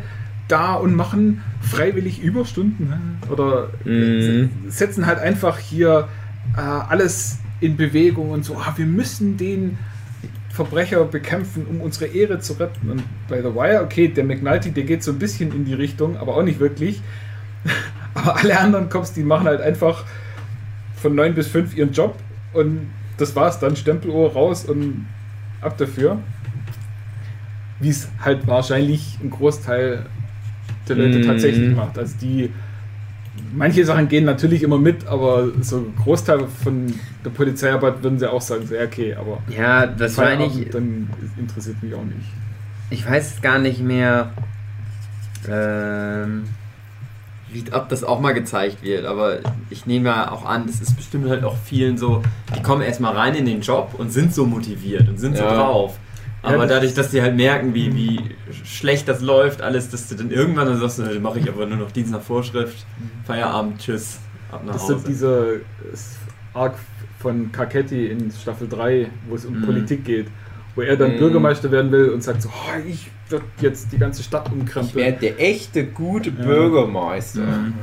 da und machen freiwillig Überstunden ne? oder
Mhm.
setzen halt einfach hier äh, alles in Bewegung und so, ah, wir müssen den Verbrecher bekämpfen, um unsere Ehre zu retten. Und bei The Wire, okay, der McNulty, der geht so ein bisschen in die Richtung, aber auch nicht wirklich. Aber alle anderen Cops, die machen halt einfach von 9 bis 5 ihren Job und das war's dann, Stempeluhr raus und ab dafür. Wie es halt wahrscheinlich ein Großteil der Leute
Mhm.
tatsächlich macht. Also die manche Sachen gehen natürlich immer mit, aber so ein Großteil von der Polizeiarbeit würden sie auch sagen, so, ja, okay, aber
Ja, wahrscheinlich.
Feierabend, dann interessiert mich auch nicht.
Ich weiß gar nicht mehr, ähm, wie, ob das auch mal gezeigt wird, aber ich nehme ja auch an, das ist bestimmt halt auch vielen so, die kommen erstmal rein in den Job und sind so motiviert und sind so
Ja.
drauf. Aber
das-
dadurch, dass die halt merken, wie, wie schlecht das läuft, alles, dass du dann irgendwann dann sagst, dann mache ich aber nur noch Dienst nach Vorschrift, Feierabend, tschüss, ab nach
Das
Hause.
sind diese äh, Arc von Carcetti in Staffel 3, wo es um
Mhm.
Politik geht, wo er dann
Mhm.
Bürgermeister werden will und sagt so, oh, ich werde jetzt die ganze Stadt
Ich
umkrempeln.
werde der echte, gute
Ja.
Bürgermeister.
Mhm.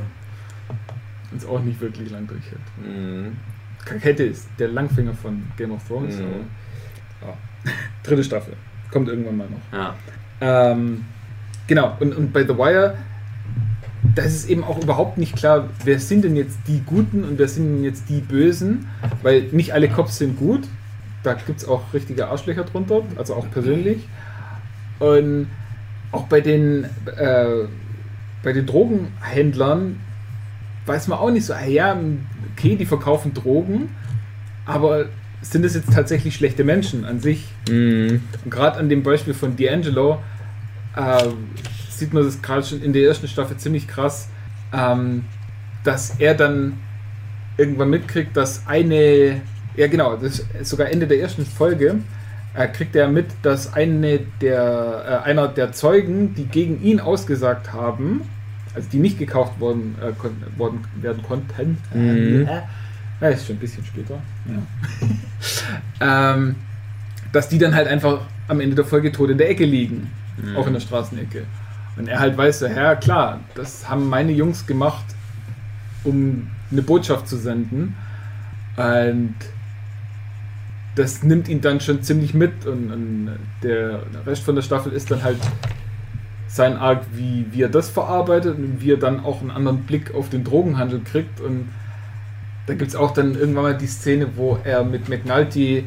Und es auch nicht wirklich lang durchhält.
Mhm.
Carcetti ist der Langfinger von Game of Thrones.
Mhm.
Aber, ja. Dritte Staffel. Kommt irgendwann mal noch.
Ja.
Ähm, genau, und, und bei The Wire, da ist es eben auch überhaupt nicht klar, wer sind denn jetzt die Guten und wer sind denn jetzt die Bösen, weil nicht alle Cops sind gut, da gibt es auch richtige Arschlöcher drunter, also auch persönlich. Und auch bei den, äh, bei den Drogenhändlern weiß man auch nicht so, ah ja, okay, die verkaufen Drogen, aber sind es jetzt tatsächlich schlechte Menschen an sich?
Mhm.
Und gerade an dem Beispiel von D'Angelo äh, sieht man das gerade schon in der ersten Staffel ziemlich krass, ähm, dass er dann irgendwann mitkriegt, dass eine, ja genau, das ist sogar Ende der ersten Folge, äh, kriegt er mit, dass eine der, äh, einer der Zeugen, die gegen ihn ausgesagt haben, also die nicht gekauft worden, äh, worden werden konnten,
Mhm.
Ja, ist schon ein bisschen später, ja. ähm, dass die dann halt einfach am Ende der Folge tot in der Ecke liegen, auch in der Straßenecke. Und er halt weiß, so, ja klar, das haben meine Jungs gemacht, um eine Botschaft zu senden. Und das nimmt ihn dann schon ziemlich mit und, und der Rest von der Staffel ist dann halt sein Arc, wie, wie er das verarbeitet und wie er dann auch einen anderen Blick auf den Drogenhandel kriegt. Und da gibt es auch dann irgendwann mal die Szene, wo er mit McNulty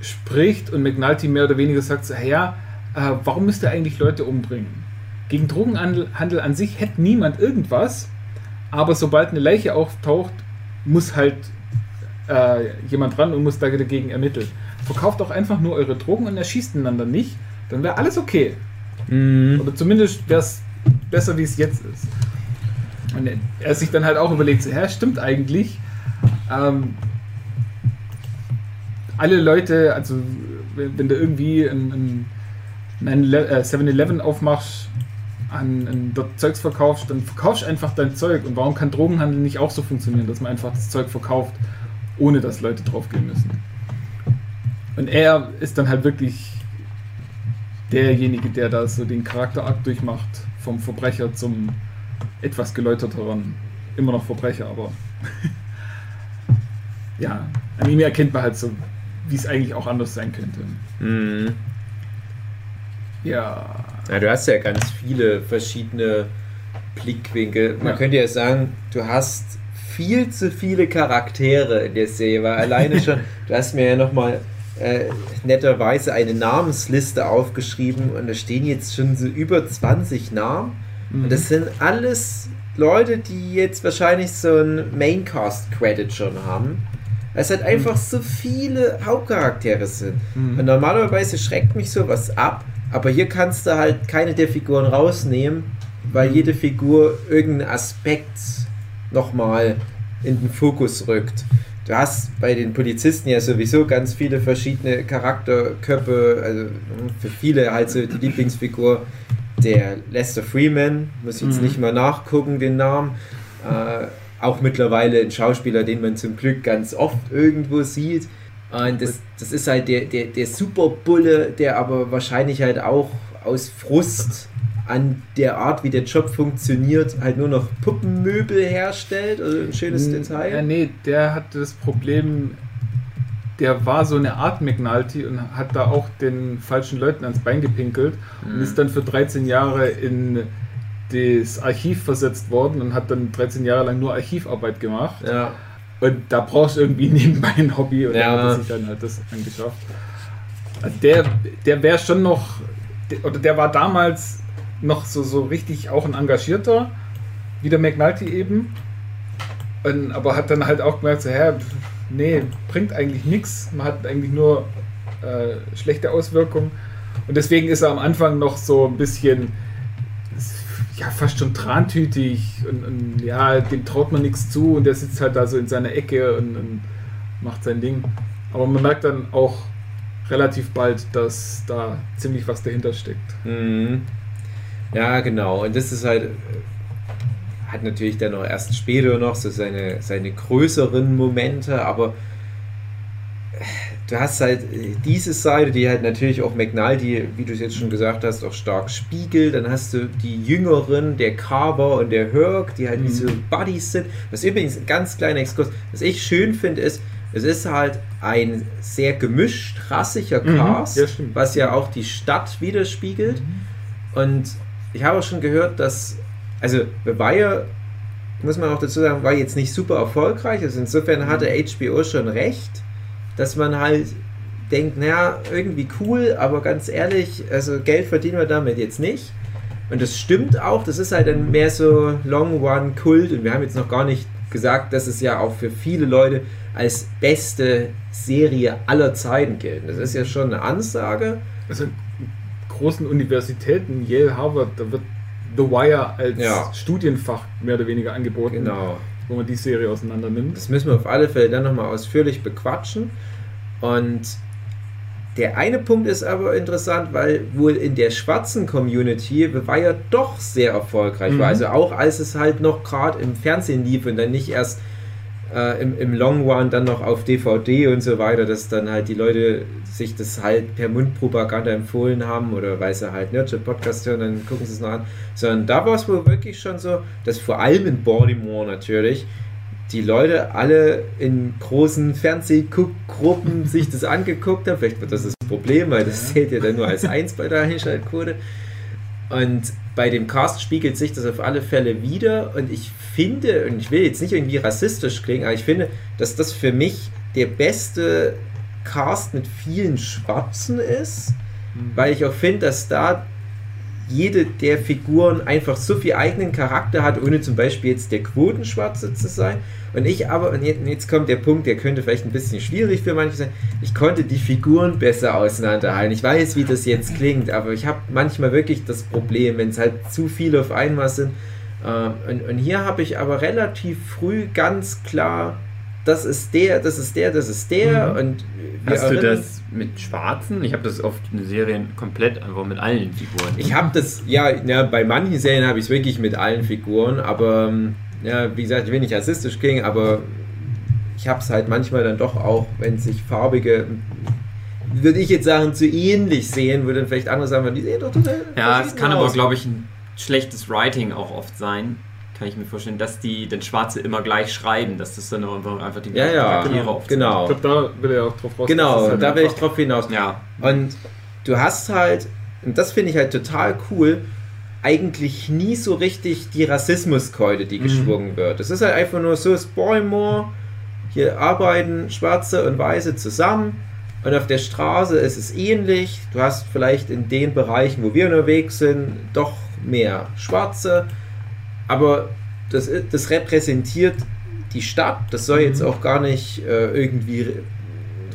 spricht und McNulty mehr oder weniger sagt, so, hey, ja, äh, warum müsst ihr eigentlich Leute umbringen? Gegen Drogenhandel Handel an sich hätte niemand irgendwas, aber sobald eine Leiche auftaucht, muss halt äh, jemand ran und muss da dagegen ermitteln. Verkauft auch einfach nur eure Drogen und erschießt einander nicht, dann wäre alles okay.
Mhm.
Oder zumindest wäre es besser, wie es jetzt ist. Und er- sich dann halt auch überlegt, so, ja, stimmt eigentlich. Ähm, alle Leute, also wenn, du irgendwie ein, ein, ein 7-Eleven aufmachst, an, an dort Zeugs verkaufst, dann verkaufst einfach dein Zeug. Und warum kann Drogenhandel nicht auch so funktionieren, dass man einfach das Zeug verkauft, ohne dass Leute draufgehen müssen? Und er ist dann halt wirklich derjenige, der da so den Charakterakt durchmacht, vom Verbrecher zum etwas geläuterteren. Immer noch Verbrecher, aber ja, an ihm erkennt man halt so, wie es eigentlich auch anders sein könnte.
Mhm.
Ja.
Ja, du hast ja ganz viele verschiedene Blickwinkel. Man
Ja.
könnte ja sagen, du hast viel zu viele Charaktere in der Serie, weil alleine schon, du hast mir ja nochmal äh, netterweise eine Namensliste aufgeschrieben und da stehen jetzt schon so über 20 Namen. Und das sind alles Leute, die jetzt wahrscheinlich so einen Maincast-Credit schon haben. Weil es halt einfach so viele Hauptcharaktere sind.
Mhm.
Und normalerweise schreckt mich sowas ab, aber hier kannst du halt keine der Figuren rausnehmen, weil jede Figur irgendeinen Aspekt nochmal in den Fokus rückt. Du hast bei den Polizisten ja sowieso ganz viele verschiedene Charakterköpfe, also für viele halt so die Lieblingsfigur der Lester Freeman, muss jetzt
Mhm.
nicht mal nachgucken, den Namen. Äh, auch mittlerweile ein Schauspieler, den man zum Glück ganz oft irgendwo sieht. Und das, das ist halt der, der, der Superbulle, der aber wahrscheinlich halt auch aus Frust an der Art, wie der Job funktioniert, halt nur noch Puppenmöbel herstellt. Also ein schönes
Ja,
Detail.
nee, der hatte das Problem, der war so eine Art McNulty und hat da auch den falschen Leuten ans Bein gepinkelt und ist dann für 13 Jahre in das Archiv versetzt worden und hat dann 13 Jahre lang nur Archivarbeit gemacht.
Ja.
Und da brauchst du irgendwie nebenbei ein Hobby und
Ja.
da hat er sich dann halt das angeschafft. Also der der wäre schon noch, der- oder der war damals noch so, so richtig auch ein engagierter, wie der McNulty eben. Und, aber hat dann halt auch gemerkt, so, hä, nee, bringt eigentlich nichts. Man hat eigentlich nur äh, schlechte Auswirkungen. Und deswegen ist er am Anfang noch so ein bisschen, ja, fast schon trantütig und, und ja, dem traut man nichts zu und der sitzt halt da so in seiner Ecke und, und macht sein Ding. Aber man merkt dann auch relativ bald, dass da ziemlich was dahinter steckt.
Mhm. Ja, genau. Und das ist halt, hat natürlich dann auch erst später noch so seine, seine größeren Momente, aber äh, du hast halt äh, diese Seite, die halt natürlich auch McNulty, wie du es jetzt schon gesagt hast, auch stark spiegelt. Dann hast du die Jüngeren, der Carver und der Herc, die halt
Mhm.
wie so Buddies sind. Was übrigens ein ganz kleiner Exkurs, was ich schön finde, ist, es ist halt ein sehr gemischt, rassiger
Mhm,
Cast,
stimmt.
was ja auch die Stadt widerspiegelt. Und ich habe auch schon gehört, dass, also Wire, muss man auch dazu sagen, war jetzt nicht super erfolgreich. Also insofern hatte HBO schon recht, dass man halt denkt, naja, irgendwie cool, aber ganz ehrlich, also Geld verdienen wir damit jetzt nicht. Und das stimmt auch, das ist halt dann mehr so Long Run Kult und wir haben jetzt noch gar nicht gesagt, dass es ja auch für viele Leute als beste Serie aller Zeiten gelten. Das ist ja schon eine Ansage.
Also in großen Universitäten, Yale, Harvard, da wird The Wire als
Ja.
Studienfach mehr oder weniger angeboten,
Genau.
wo man die Serie auseinander nimmt.
Das müssen wir auf alle Fälle dann nochmal ausführlich bequatschen. Und der eine Punkt ist aber interessant, weil wohl in der schwarzen Community war ja doch sehr erfolgreich
Mhm.
war. Also auch als es halt noch gerade im Fernsehen lief und dann nicht erst äh, im, im Long Run dann noch auf DVD und so weiter, dass dann halt die Leute sich das halt per Mundpropaganda empfohlen haben oder weil sie halt Nerdship Podcast hören, dann gucken sie es noch an. Sondern da war es wohl wirklich schon so, dass vor allem in Baltimore natürlich die Leute alle in großen Fernsehgruppen sich das angeguckt haben. Vielleicht wird das das Problem, weil das zählt ja dann nur als eins bei der Einschaltquote. Und bei dem Cast spiegelt sich das auf alle Fälle wieder. Und ich finde, und ich will jetzt nicht irgendwie rassistisch klingen, aber ich finde, dass das für mich der beste Cast mit vielen Schwarzen ist, weil ich auch finde, dass da jede der Figuren einfach so viel eigenen Charakter hat, ohne zum Beispiel jetzt der Quotenschwarze zu sein. Und ich aber, und jetzt, kommt der Punkt, der könnte vielleicht ein bisschen schwierig für manche sein, ich konnte die Figuren besser auseinanderhalten. Ich weiß, wie das jetzt klingt, aber ich habe manchmal wirklich das Problem, wenn es halt zu viele auf einmal sind. Ähm, und, und hier habe ich aber relativ früh ganz klar, das ist der, das ist der, das ist der.
Mhm.
Und
Hast du das mit Schwarzen? Ich habe das oft in Serien komplett einfach mit allen Figuren.
Ich habe das, ja, ja, bei manchen Serien habe ich es wirklich mit allen Figuren, aber ähm, ja, wie gesagt, ich will nicht rassistisch klingen, aber ich habe es halt manchmal dann doch auch, wenn sich farbige, würde ich jetzt sagen, zu ähnlich sehen, würde dann vielleicht andere sagen, die sehen doch total.
Ja, es kann aber,
aus.
glaube ich, ein schlechtes Writing auch oft sein. Kann ich mir vorstellen, dass die den Schwarze immer gleich schreiben, dass das dann einfach, einfach die
Ja, ja,
Charaktere aufzeigen.
genau.
Ich glaube, da will er auch drauf raus.
Genau,
halt
da will ich drauf hinaus.
Ja,
Und du hast halt, und das finde ich halt total cool, eigentlich nie so richtig die Rassismuskeule, die
Mhm.
geschwungen wird. Es ist halt einfach nur so, es Baltimore, hier arbeiten Schwarze und Weiße zusammen und auf der Straße ist es ähnlich. Du hast vielleicht in den Bereichen, wo wir unterwegs sind, doch mehr Schwarze, aber das, das repräsentiert die Stadt. Das soll jetzt
Mhm.
auch gar nicht äh, irgendwie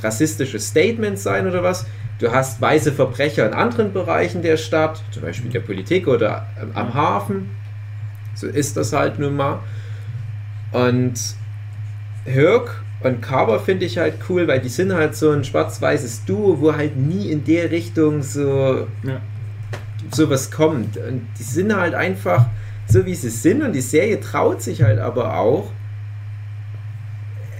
rassistische Statements sein oder was. Du hast weiße Verbrecher in anderen Bereichen der Stadt, zum Beispiel der Politik oder am Hafen. So ist das halt nun mal. Und Hirk und Carver finde ich halt cool, weil die sind halt so ein schwarz-weißes Duo, wo halt nie in der Richtung so
Ja.
sowas kommt. Und die sind halt einfach so, wie sie sind. Und die Serie traut sich halt aber auch,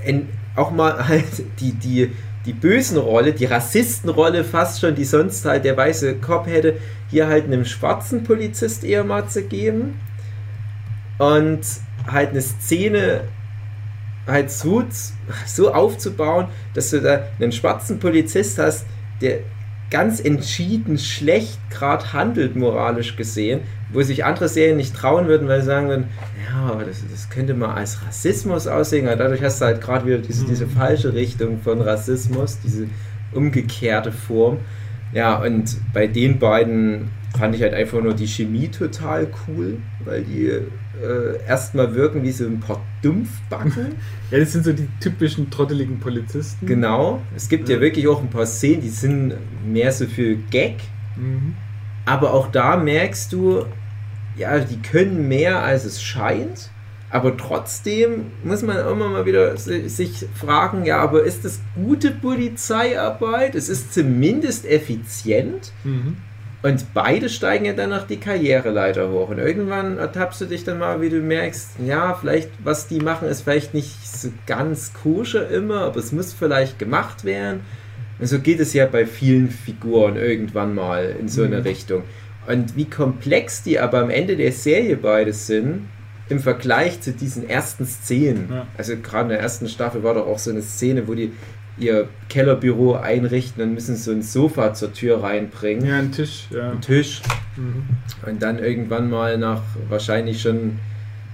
in, auch mal halt die, die, die bösen Rolle, die Rassistenrolle fast schon, die sonst halt der weiße Cop hätte, hier halt einem schwarzen Polizist eher mal zu geben. Und halt eine Szene halt so, so aufzubauen, dass du da einen schwarzen Polizist hast, der ganz entschieden schlecht gerade handelt, moralisch gesehen, wo sich andere Serien nicht trauen würden, weil sie sagen würden, ja, aber das, das könnte mal als Rassismus aussehen, aber dadurch hast du halt gerade wieder diese, diese falsche Richtung von Rassismus, diese umgekehrte Form. Ja, und bei den beiden fand ich halt einfach nur die Chemie total cool, weil die äh, erstmal wirken wie so ein paar Dumpfbacken.
ja, das sind so die typischen trotteligen Polizisten.
Genau. Es gibt ja
Ja.
wirklich auch ein paar Szenen, die sind mehr so für Gag.
Mhm.
Aber auch da merkst du, ja, die können mehr als es scheint. Aber trotzdem muss man immer mal wieder si- sich fragen, ja, aber ist das gute Polizeiarbeit? Es ist zumindest effizient.
Mhm.
Und beide steigen ja dann noch die Karriereleiter hoch. Und irgendwann ertappst du dich dann mal, wie du merkst, ja, vielleicht, was die machen, ist vielleicht nicht so ganz koscher immer, aber es muss vielleicht gemacht werden. Und so geht es ja bei vielen Figuren irgendwann mal in so eine
Mhm.
Richtung. Und wie komplex die aber am Ende der Serie beide sind, im Vergleich zu diesen ersten Szenen.
Ja.
Also gerade in der ersten Staffel war doch auch so eine Szene, wo die ihr Kellerbüro einrichten und müssen so ein Sofa zur Tür reinbringen
Ja, ein Tisch, ja.
einen Tisch
Mhm.
und dann irgendwann mal nach wahrscheinlich schon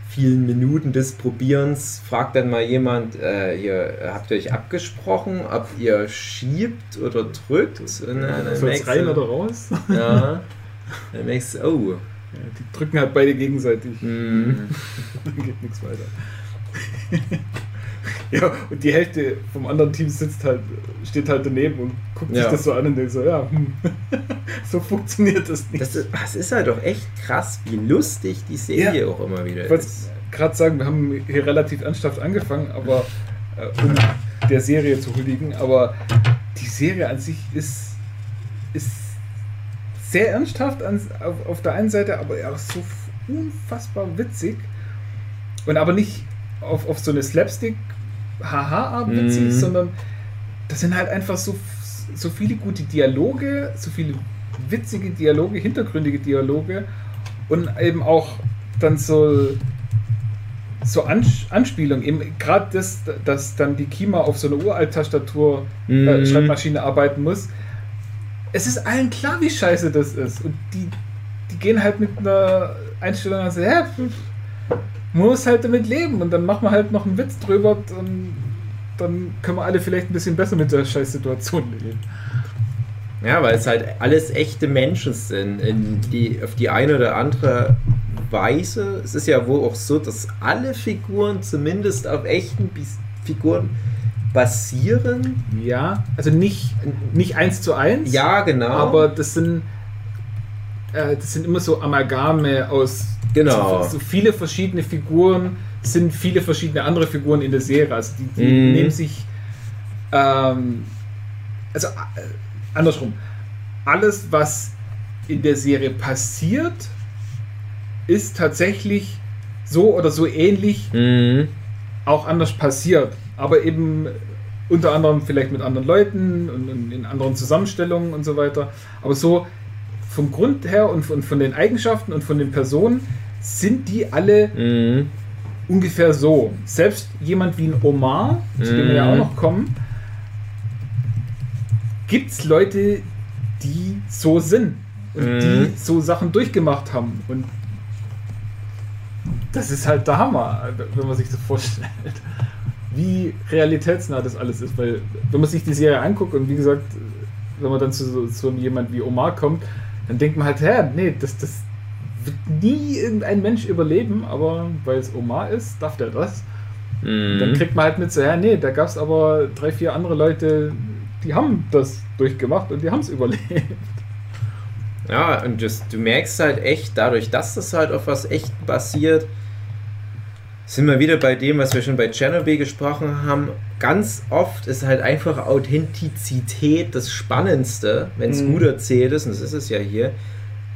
vielen Minuten des Probierens fragt dann mal jemand, äh, ihr habt ihr euch abgesprochen, ob ihr schiebt oder drückt?
Soll es rein oder raus?
Ja, dann merkst du, oh,
Ja, die drücken halt beide gegenseitig.
hm,
Dann geht nichts weiter. Ja, und die Hälfte vom anderen Team sitzt halt, steht halt daneben und guckt
Ja.
sich das so an und denkt so, ja, hm, so funktioniert das nicht.
Das ist, das ist halt doch echt krass, wie lustig die Serie
Ja.
auch immer wieder
ich wollte
ist.
gerade sagen, wir haben hier relativ ernsthaft angefangen, aber äh, um der Serie zu huldigen, aber die Serie an sich ist, ist sehr ernsthaft an, auf, auf der einen Seite, aber auch so unfassbar witzig und aber nicht auf, auf so eine Slapstick Haha-Art witzig,
Mhm.
sondern das sind halt einfach so, so viele gute Dialoge, so viele witzige Dialoge, hintergründige Dialoge und eben auch dann so so Ans Anspielung, eben gerade das, dass dann die Kima auf so einer Uralt-Tastatur äh. Schreibmaschine arbeiten muss. Es ist allen klar, wie scheiße das ist. Und die, die gehen halt mit einer Einstellung an, man muss halt damit leben und dann machen wir halt noch einen Witz drüber und dann können wir alle vielleicht ein bisschen besser mit der scheiß Situation leben.
Ja, weil es halt alles echte Menschen sind, in die, auf die eine oder andere Weise. Es ist ja wohl auch so, dass alle Figuren zumindest auf echten Figuren basieren.
Ja, also nicht, nicht eins zu eins.
Ja, genau.
Aber das sind, äh, das sind immer so Amalgame aus
Genau.
so, so viele verschiedene Figuren, sind viele verschiedene andere Figuren in der Serie. Also die, die
Mhm.
nehmen sich, ähm, also äh, andersrum, alles, was in der Serie passiert, ist tatsächlich so oder so ähnlich
Mhm.
auch anders passiert. Aber eben unter anderem vielleicht mit anderen Leuten und, in anderen Zusammenstellungen und so weiter. Aber so vom Grund her und von, von den Eigenschaften und von den Personen sind die alle
Mhm.
ungefähr so. Selbst jemand wie ein Omar, zu dem wir ja auch
Mhm.
noch kommen, gibt es Leute, die so sind und
Mhm.
die so Sachen durchgemacht haben. Und das ist halt der Hammer, wenn man sich das vorstellt. Wie realitätsnah das alles ist. Weil, wenn man sich die Serie anguckt und wie gesagt, wenn man dann zu so, jemand wie Omar kommt, dann denkt man halt, hä, nee, das, das wird nie irgendein Mensch überleben, aber weil es Omar ist, darf der das.
Mhm.
Dann kriegt man halt mit so, ja, nee, da gab es aber drei, vier andere Leute, die haben das durchgemacht und die haben es überlebt.
Ja, und das, du merkst halt echt, dadurch, dass das halt auf was echt basiert, sind wir wieder bei dem, was wir schon bei Chernobyl gesprochen haben. Ganz oft ist halt einfach Authentizität das Spannendste, wenn es
Mhm.
gut erzählt ist, und das ist es ja hier.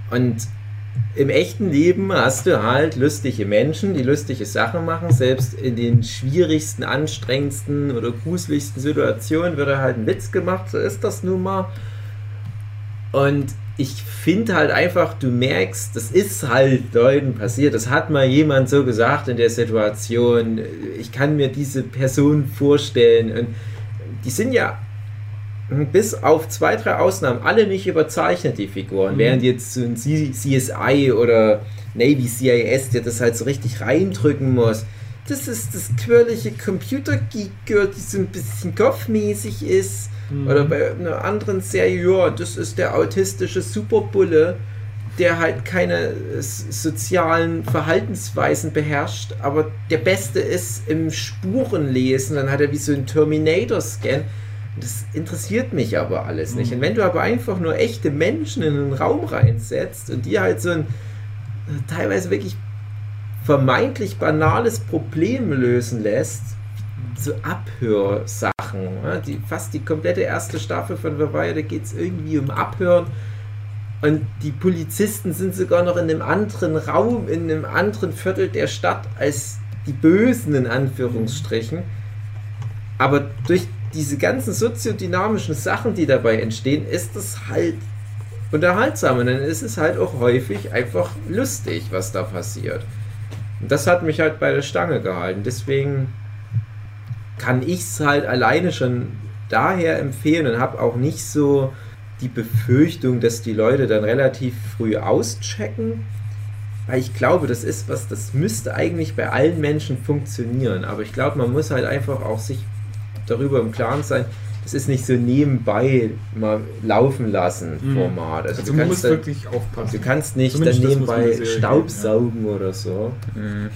Und im echten Leben hast du halt lustige Menschen, die lustige Sachen machen. Selbst in den schwierigsten, anstrengendsten oder gruseligsten Situationen wird halt ein Witz gemacht. So ist das nun mal. Und ich finde halt einfach, du merkst, das ist halt Leuten passiert. Das hat mal jemand so gesagt in der Situation. Ich kann mir diese Person vorstellen. Und die sind ja bis auf zwei, drei Ausnahmen alle nicht überzeichnet, die Figuren.
Mhm.
Während jetzt so ein CSI oder Navy CIS, der das halt so richtig reindrücken muss. Das ist das quirlige Computer-Geek-Girl, die so ein bisschen kopfmäßig ist.
Mhm.
Oder bei einer anderen Serie, ja, das ist der autistische Superbulle, der halt keine s- sozialen Verhaltensweisen beherrscht, aber der Beste ist im Spurenlesen, dann hat er wie so ein Terminator-Scan. Das interessiert mich aber alles nicht.
Mhm.
Und wenn du aber einfach nur echte Menschen in einen Raum reinsetzt und die halt so ein äh, teilweise wirklich vermeintlich banales Problem lösen lässt, so Abhörsachen. Ne? Die, fast die komplette erste Staffel von Verweier, da geht es irgendwie um Abhören. Und die Polizisten sind sogar noch in einem anderen Raum, in einem anderen Viertel der Stadt als die Bösen in Anführungsstrichen. Aber durch diese ganzen soziodynamischen Sachen, die dabei entstehen, ist es halt unterhaltsam. Und dann ist es halt auch häufig einfach lustig, was da passiert. Und das hat mich halt bei der Stange gehalten. Deswegen kann ich es halt alleine schon daher empfehlen und habe auch nicht so die Befürchtung, dass die Leute dann relativ früh auschecken. Weil ich glaube, das ist was, das müsste eigentlich bei allen Menschen funktionieren. Aber ich glaube, man muss halt einfach auch sich darüber im Klaren sein, das ist nicht so nebenbei mal laufen lassen
Mhm.
Format. Also,
Also
du kannst dann,
wirklich aufpassen.
Du kannst nicht
Zumindest
dann nebenbei Staubsaugen oder so.
Mhm.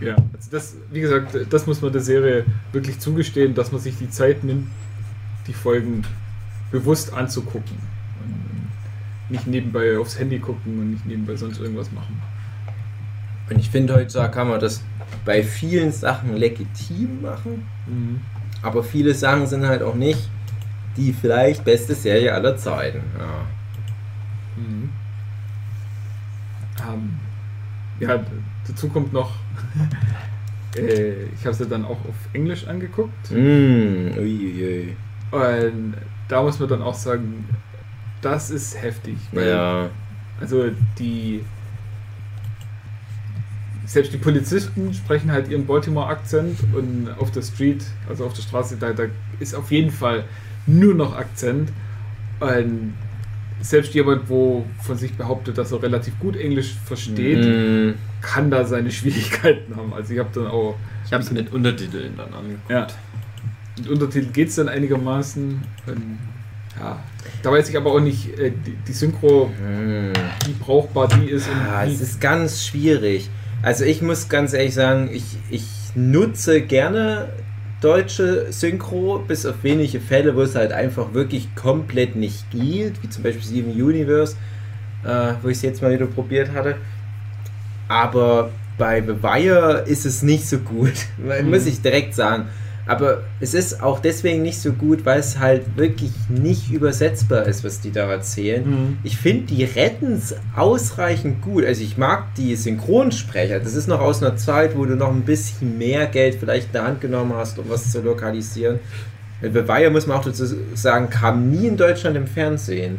Ja, also das, wie gesagt, das muss man der Serie wirklich zugestehen, dass man sich die Zeit nimmt, die Folgen bewusst anzugucken. Und nicht nebenbei aufs Handy gucken und nicht nebenbei sonst irgendwas machen.
Und ich finde, heutzutage kann man das bei vielen Sachen legitim machen,
Mhm.
aber viele Sachen sind halt auch nicht die vielleicht beste Serie aller Zeiten. Ja.
Mhm. Ähm, ja, dazu kommt noch, äh, ich habe sie dann auch auf Englisch angeguckt.
Mm, uiuiui.
Und da muss man dann auch sagen, das ist heftig. weil-
Ja.
Also die. Selbst die Polizisten sprechen halt ihren Baltimore-Akzent und auf der Street, also auf der Straße, da, da ist auf jeden Fall nur noch Akzent. Und selbst jemand, wo von sich behauptet, dass er relativ gut Englisch versteht,
Mm,
kann da seine Schwierigkeiten haben. Also ich habe dann auch
Ich habe es mit Untertiteln dann angeguckt.
ja. Mit Untertitel geht es dann einigermaßen. Und, ja. Da weiß ich aber auch nicht, äh, die, die Synchro,
mm.
wie brauchbar die ist. Und
Ah,
wie,
es ist ganz schwierig. Also ich muss ganz ehrlich sagen, ich, ich nutze gerne deutsche Synchro, bis auf wenige Fälle, wo es halt einfach wirklich komplett nicht geht, wie zum Beispiel Steven Universe, äh, wo ich es jetzt mal wieder probiert hatte. Aber bei The Wire ist es nicht so gut,
Mhm.
muss ich direkt sagen. Aber es ist auch deswegen nicht so gut, weil es halt wirklich nicht übersetzbar ist, was die da erzählen.
Mhm.
Ich finde, die retten es ausreichend gut. Also ich mag die Synchronsprecher. Das ist noch aus einer Zeit, wo du noch ein bisschen mehr Geld vielleicht in der Hand genommen hast, um was zu lokalisieren. The Wire, muss man auch dazu sagen, kam nie in Deutschland im Fernsehen.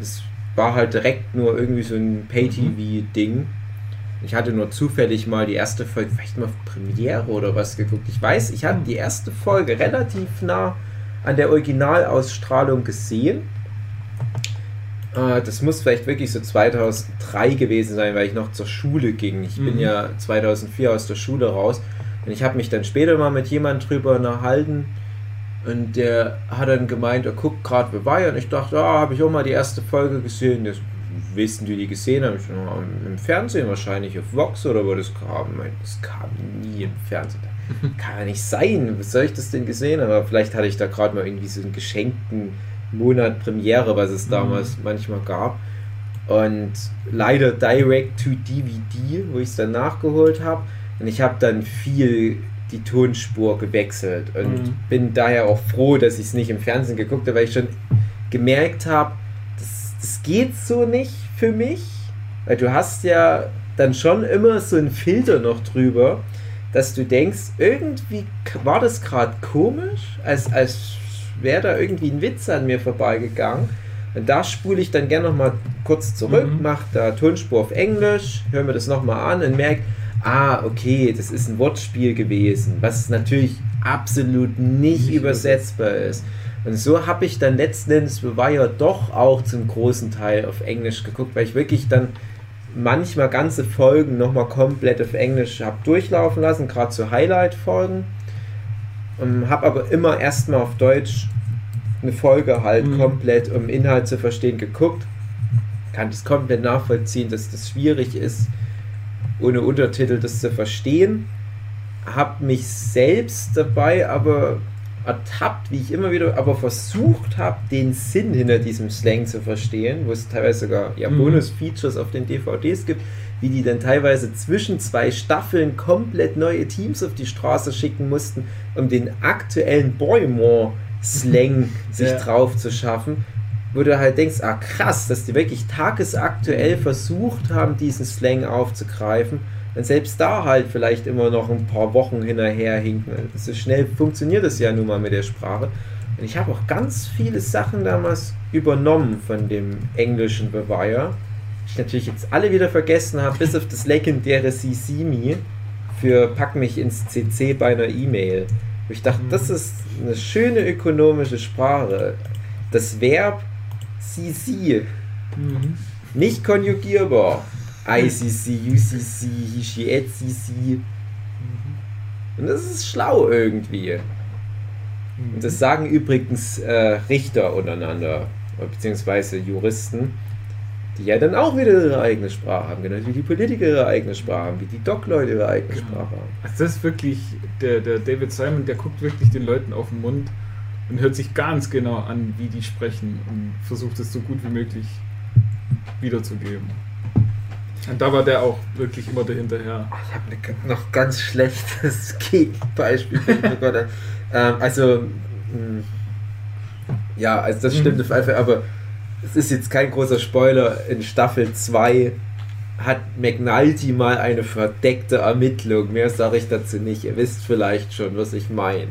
Es war halt direkt nur irgendwie so ein Pay-TV-Ding. Ich hatte nur zufällig mal die erste Folge, vielleicht mal Premiere oder was geguckt. Ich weiß, ich hatte die erste Folge relativ nah an der Originalausstrahlung gesehen. Äh, Das muss vielleicht wirklich so 2003 gewesen sein, weil ich noch zur Schule ging. Ich bin
Mhm.
ja 2004 aus der Schule raus und ich habe mich dann später mal mit jemandem drüber unterhalten und der hat dann gemeint, er guckt gerade Wire und ich dachte, ah, habe ich auch mal die erste Folge gesehen. Das wissen die, die gesehen haben, ich, im Fernsehen wahrscheinlich auf Vox oder wo das kam. Das kam nie im Fernsehen. Kann ja nicht sein. Was soll ich das denn gesehen? Aber vielleicht hatte ich da gerade mal irgendwie so einen geschenkten Monat Premiere, was es damals manchmal gab. Und leider direct to DVD, wo ich es dann nachgeholt habe. Und ich habe dann viel die Tonspur gewechselt und
Mhm.
bin daher auch froh, dass ich es nicht im Fernsehen geguckt habe, weil ich schon gemerkt habe, das geht so nicht für mich. Weil du hast ja dann schon immer so einen Filter noch drüber, dass du denkst, irgendwie war das gerade komisch, als, als wäre da irgendwie ein Witz an mir vorbeigegangen. Und da spule ich dann gerne nochmal kurz zurück,
Mhm.
mache da Tonspur auf Englisch, höre mir das nochmal an und merke, ah, okay, das ist ein Wortspiel gewesen, was natürlich absolut nicht,
Nicht
übersetzbar ist. Und so habe ich dann letzten Endes war ja doch auch zum großen Teil auf Englisch geguckt, weil ich wirklich dann manchmal ganze Folgen nochmal komplett auf Englisch habe durchlaufen lassen, gerade zu Highlight-Folgen. Und habe aber immer erstmal auf Deutsch eine Folge halt
Mhm.
komplett, um Inhalt zu verstehen, geguckt. Kann das komplett nachvollziehen, dass das schwierig ist, ohne Untertitel das zu verstehen. Hab mich selbst dabei aber ertappt, wie ich immer wieder aber versucht habe, den Sinn hinter diesem Slang zu verstehen, wo es teilweise sogar ja,
Mhm.
Bonus-Features auf den DVDs gibt, wie die dann teilweise zwischen zwei Staffeln komplett neue Teams auf die Straße schicken mussten, um den aktuellen Boymore-Slang sich
Ja.
drauf zu schaffen, wo du halt denkst, ah krass, dass die wirklich tagesaktuell versucht haben, diesen Slang aufzugreifen selbst da halt vielleicht immer noch ein paar Wochen hinterher hinken. So schnell funktioniert es ja nun mal mit der Sprache. Und ich habe auch ganz viele Sachen damals übernommen von dem englischen The Wire. Ich natürlich jetzt alle wieder vergessen habe, bis auf das legendäre Me für Pack mich ins CC bei einer E-Mail. Ich dachte, das ist eine schöne ökonomische Sprache. Das Verb CC,
Mhm.
nicht konjugierbar. ICC, UCC, HICC. Und das ist schlau irgendwie. Und das sagen übrigens äh, Richter untereinander, beziehungsweise Juristen. Die ja dann auch wieder ihre eigene Sprache haben, genau wie die Politiker ihre eigene Sprache haben, wie die Doc-Leute ihre eigene
Genau.
Sprache haben.
Also das ist wirklich, der, der David Simon, der guckt wirklich den Leuten auf den Mund und hört sich ganz genau an, wie die sprechen und versucht es so gut wie möglich wiederzugeben. Und da war der auch wirklich immer dahinterher.
Ich habe ne, noch ganz schlechtes Gegenbeispiel. ein. ähm, also, mh, ja, also das stimmt
Mhm.
auf jeden Fall, aber es ist jetzt kein großer Spoiler. In Staffel 2 hat McNulty mal eine verdeckte Ermittlung. Mehr sage ich dazu nicht. Ihr wisst vielleicht schon, was ich meine.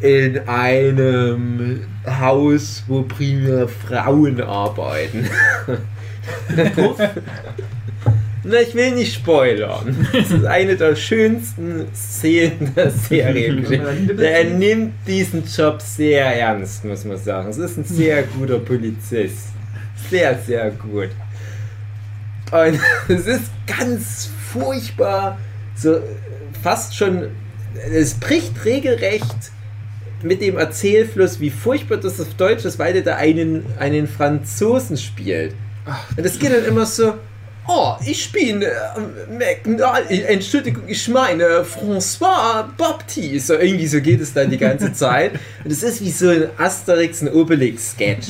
In einem Haus, wo primär Frauen arbeiten. Na, ich will nicht spoilern. Das ist eine der schönsten Szenen der Serie. Er nimmt diesen Job sehr ernst, muss man sagen. Es ist ein sehr guter Polizist. Sehr, sehr gut. Und es ist ganz furchtbar, so fast schon, es bricht regelrecht mit dem Erzählfluss, wie furchtbar das auf Deutsch ist, weil der da einen, einen Franzosen spielt. Und das geht dann immer so, oh, ich bin äh, McNall- äh, Entschuldigung, ich meine François Baptiste. So, irgendwie so geht es dann die ganze Zeit. Und es ist wie so ein Asterix und Obelix-Sketch.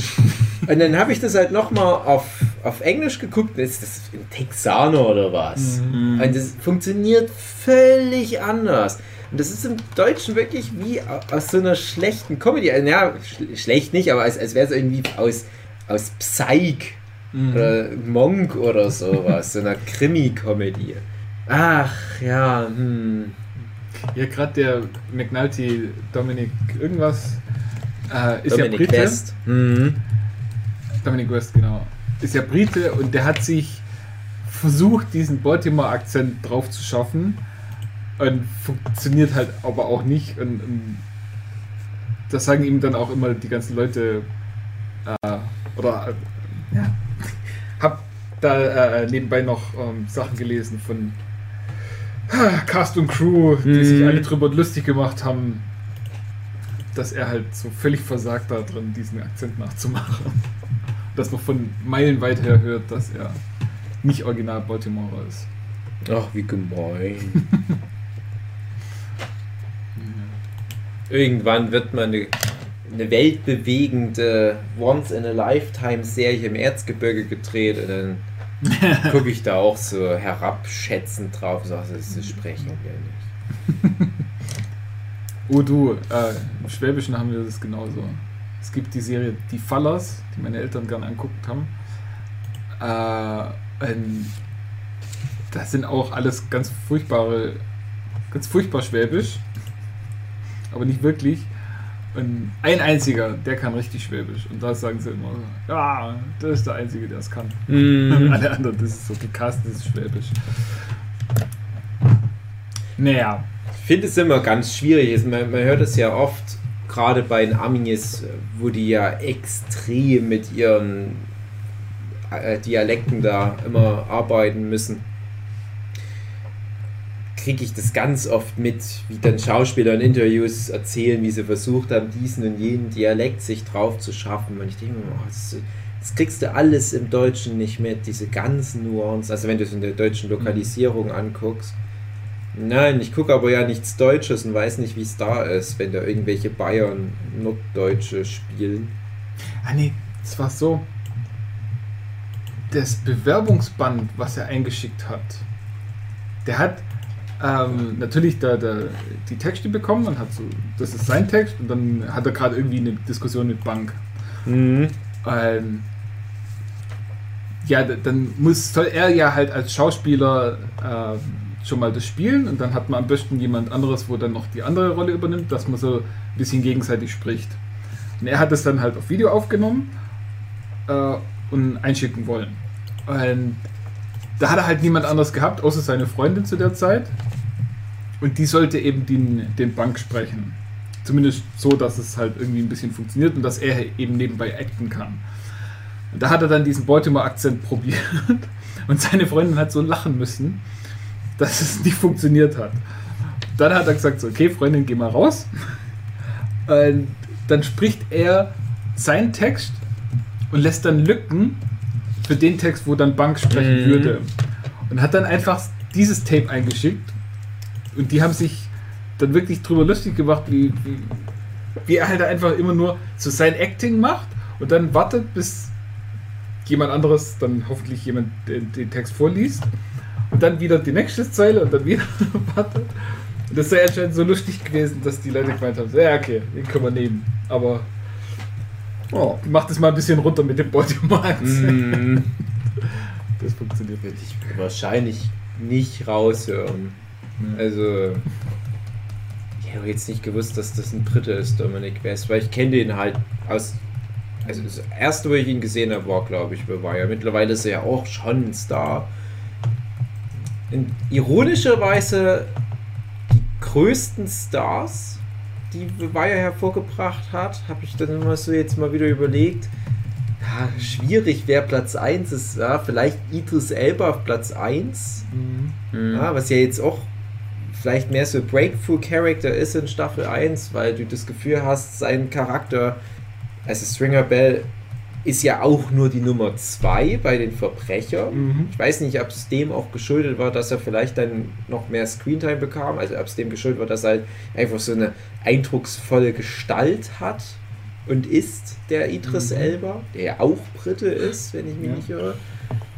Und dann habe ich das halt nochmal auf, auf Englisch geguckt. Ist das ein Texaner oder was?
Mhm.
Und das funktioniert völlig anders. Und das ist im Deutschen wirklich wie aus so einer schlechten Comedy. Also, Ja, sch schlecht nicht, aber als, als wäre es irgendwie aus, aus Psych
Mhm.
oder Monk oder sowas. so einer Krimi-Comedy. Ach, ja, hm.
Ja, gerade der McNulty Dominic irgendwas äh, ist
Dominic
ja Brite.
West. Mhm.
Dominic West, genau. Ist ja Brite und der hat sich versucht, diesen Baltimore-Akzent drauf zu schaffen und funktioniert halt aber auch nicht. Und, und das sagen ihm dann auch immer die ganzen Leute. Äh, oder äh, ja. Da äh, nebenbei noch ähm, Sachen gelesen von Cast und Crew, die
Mhm.
sich alle drüber lustig gemacht haben, dass er halt so völlig versagt da drin, diesen Akzent nachzumachen. Dass man von meilenweit her hört, dass er nicht original Baltimorer ist.
Ach, wie gemein. Irgendwann wird man eine, eine weltbewegende Once-in-a-Lifetime-Serie im Erzgebirge gedreht und dann gucke ich da auch so herabschätzend drauf und sage, das, das sprechen wir nicht.
Oh du, äh, im Schwäbischen haben wir das genauso. Es gibt die Serie Die Fallers, die meine Eltern gern anguckt haben. Äh, das sind auch alles ganz furchtbare, ganz furchtbar Schwäbisch. Aber nicht wirklich. Und ein einziger, der kann richtig Schwäbisch. Und da sagen sie immer, ja, das ist der Einzige, der es kann.
Mhm.
Alle anderen, das ist so gecastetes Schwäbisch. Naja,
Ich finde es immer ganz schwierig. Man, man hört es ja oft, gerade bei den Amis, wo die ja extrem mit ihren äh, Dialekten da immer arbeiten müssen. Kriege ich das ganz oft mit, wie dann Schauspieler in Interviews erzählen, wie sie versucht haben, diesen und jenen Dialekt sich drauf zu schaffen. Und ich denke mir, oh, das, das kriegst du alles im Deutschen nicht mit, diese ganzen Nuancen. Also wenn du es in der deutschen Lokalisierung anguckst. Nein, ich gucke aber ja nichts Deutsches und weiß nicht, wie es da ist, wenn da irgendwelche Bayern Norddeutsche spielen.
Ah nee, es war so. Das Bewerbungsband, was er eingeschickt hat, der hat ähm, natürlich da, da die Texte bekommen und hat so, das ist sein Text und dann hat er gerade irgendwie eine Diskussion mit Bank.
Mhm.
Ähm, ja, dann muss, soll er ja halt als Schauspieler ähm, schon mal das spielen und dann hat man am besten jemand anderes, wo dann noch die andere Rolle übernimmt, dass man so ein bisschen gegenseitig spricht. Und er hat das dann halt auf Video aufgenommen äh, und einschicken wollen. Und da hat er halt niemand anderes gehabt, außer seine Freundin zu der Zeit. Und die sollte eben den, den Bank sprechen. Zumindest so, dass es halt irgendwie ein bisschen funktioniert und dass er eben nebenbei acten kann. Und da hat er dann diesen Baltimore-Akzent probiert und seine Freundin hat so lachen müssen, dass es nicht funktioniert hat. Dann hat er gesagt, so, okay, Freundin, geh mal raus. Und dann spricht er seinen Text und lässt dann Lücken für den Text, wo dann Bank sprechen
Mhm.
würde. Und hat dann einfach dieses Tape eingeschickt. Und die haben sich dann wirklich drüber lustig gemacht, wie, wie, wie er halt einfach immer nur so sein Acting macht und dann wartet, bis jemand anderes, dann hoffentlich jemand den, den Text vorliest. Und dann wieder die nächste Zeile und dann wieder wartet. Und das sei anscheinend so lustig gewesen, dass die Leute gemeint haben, ja okay, den können wir nehmen. Aber
Oh.
macht es mal ein bisschen runter mit dem Baltimore
Mm,
Das funktioniert nicht.
ich wahrscheinlich nicht raushören. Also, ich habe jetzt nicht gewusst, dass das ein Dritter ist, Dominic West, weil ich kenne den halt aus. Also, das erste, wo ich ihn gesehen habe, war, glaube ich, bei Wire. Mittlerweile ist er ja auch schon ein Star. In ironischerweise die größten Stars, die Wire hervorgebracht hat, habe ich dann immer so jetzt mal wieder überlegt. Ja, schwierig, wer Platz 1 ist. Ja, vielleicht Idris Elba auf Platz 1.
Mhm.
Ja, was ja jetzt auch vielleicht mehr so Breakthrough-Character ist in Staffel 1, weil du das Gefühl hast, sein Charakter, also Stringer Bell, ist ja auch nur die Nummer 2 bei den Verbrechern.
Mhm.
Ich weiß nicht, ob es dem auch geschuldet war, dass er vielleicht dann noch mehr Screentime bekam, also ob es dem geschuldet war, dass er halt einfach so eine eindrucksvolle Gestalt hat und ist, der Idris
Mhm.
Elba, der ja auch Brite ist, wenn ich mich
Ja.
nicht irre.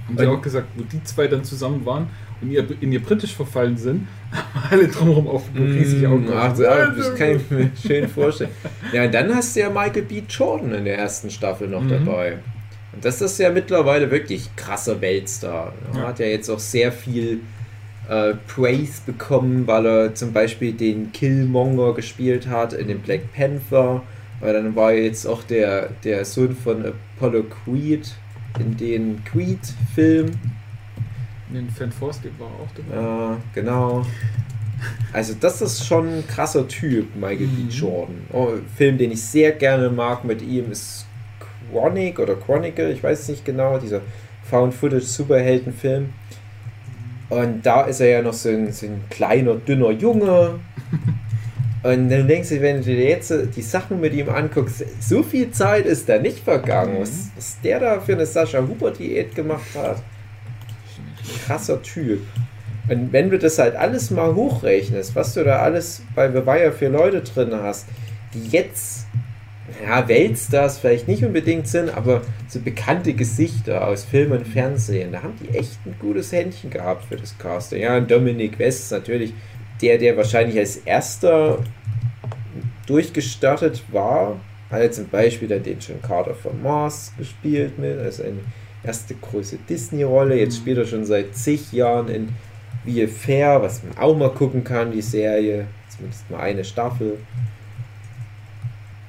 Haben sie auch gesagt, wo die zwei dann zusammen waren und ihr, in ihr Britisch verfallen sind, alle drumherum auf riesige Augen.
Mm, Ach, ja, das kann ich mir schön vorstellen. Ja, und dann hast du ja Michael B. Jordan in der ersten Staffel noch
Mhm.
dabei. Und das ist ja mittlerweile wirklich krasser Weltstar. Er
Ja.
hat ja jetzt auch sehr viel äh, Praise bekommen, weil er zum Beispiel den Killmonger gespielt hat in dem Black Panther. Weil dann war er jetzt auch der, der Sohn von Apollo Creed in den Creed-Film.
Den Fan Force Game war auch dabei.
Ja, genau. Also das ist schon ein krasser Typ, Michael
Mhm.
B. Jordan. Oh, Film, den ich sehr gerne mag mit ihm, ist Chronic oder Chronicle, ich weiß es nicht genau, dieser Found-Footage-Superheldenfilm. Und da ist er ja noch so ein, so ein kleiner, dünner Junge. Und dann denkst du, wenn du dir jetzt die Sachen mit ihm anguckst, so viel Zeit ist da nicht vergangen. Was, was der da für eine Sascha Huber-Diät gemacht hat. Krasser Typ. Und wenn du das halt alles mal hochrechnest, was du da alles bei The Wire für Leute drin hast, die jetzt, ja, Weltstars vielleicht nicht unbedingt sind, aber so bekannte Gesichter aus Film und Fernsehen, da haben die echt ein gutes Händchen gehabt für das Casting. Ja, und Dominic West natürlich der, der wahrscheinlich als erster durchgestartet war, hat er zum Beispiel dann den John Carter von Mars gespielt mit, als eine erste große Disney-Rolle. Jetzt spielt er schon seit zig Jahren in Wie Fair, was man auch mal gucken kann, die Serie, zumindest mal eine Staffel.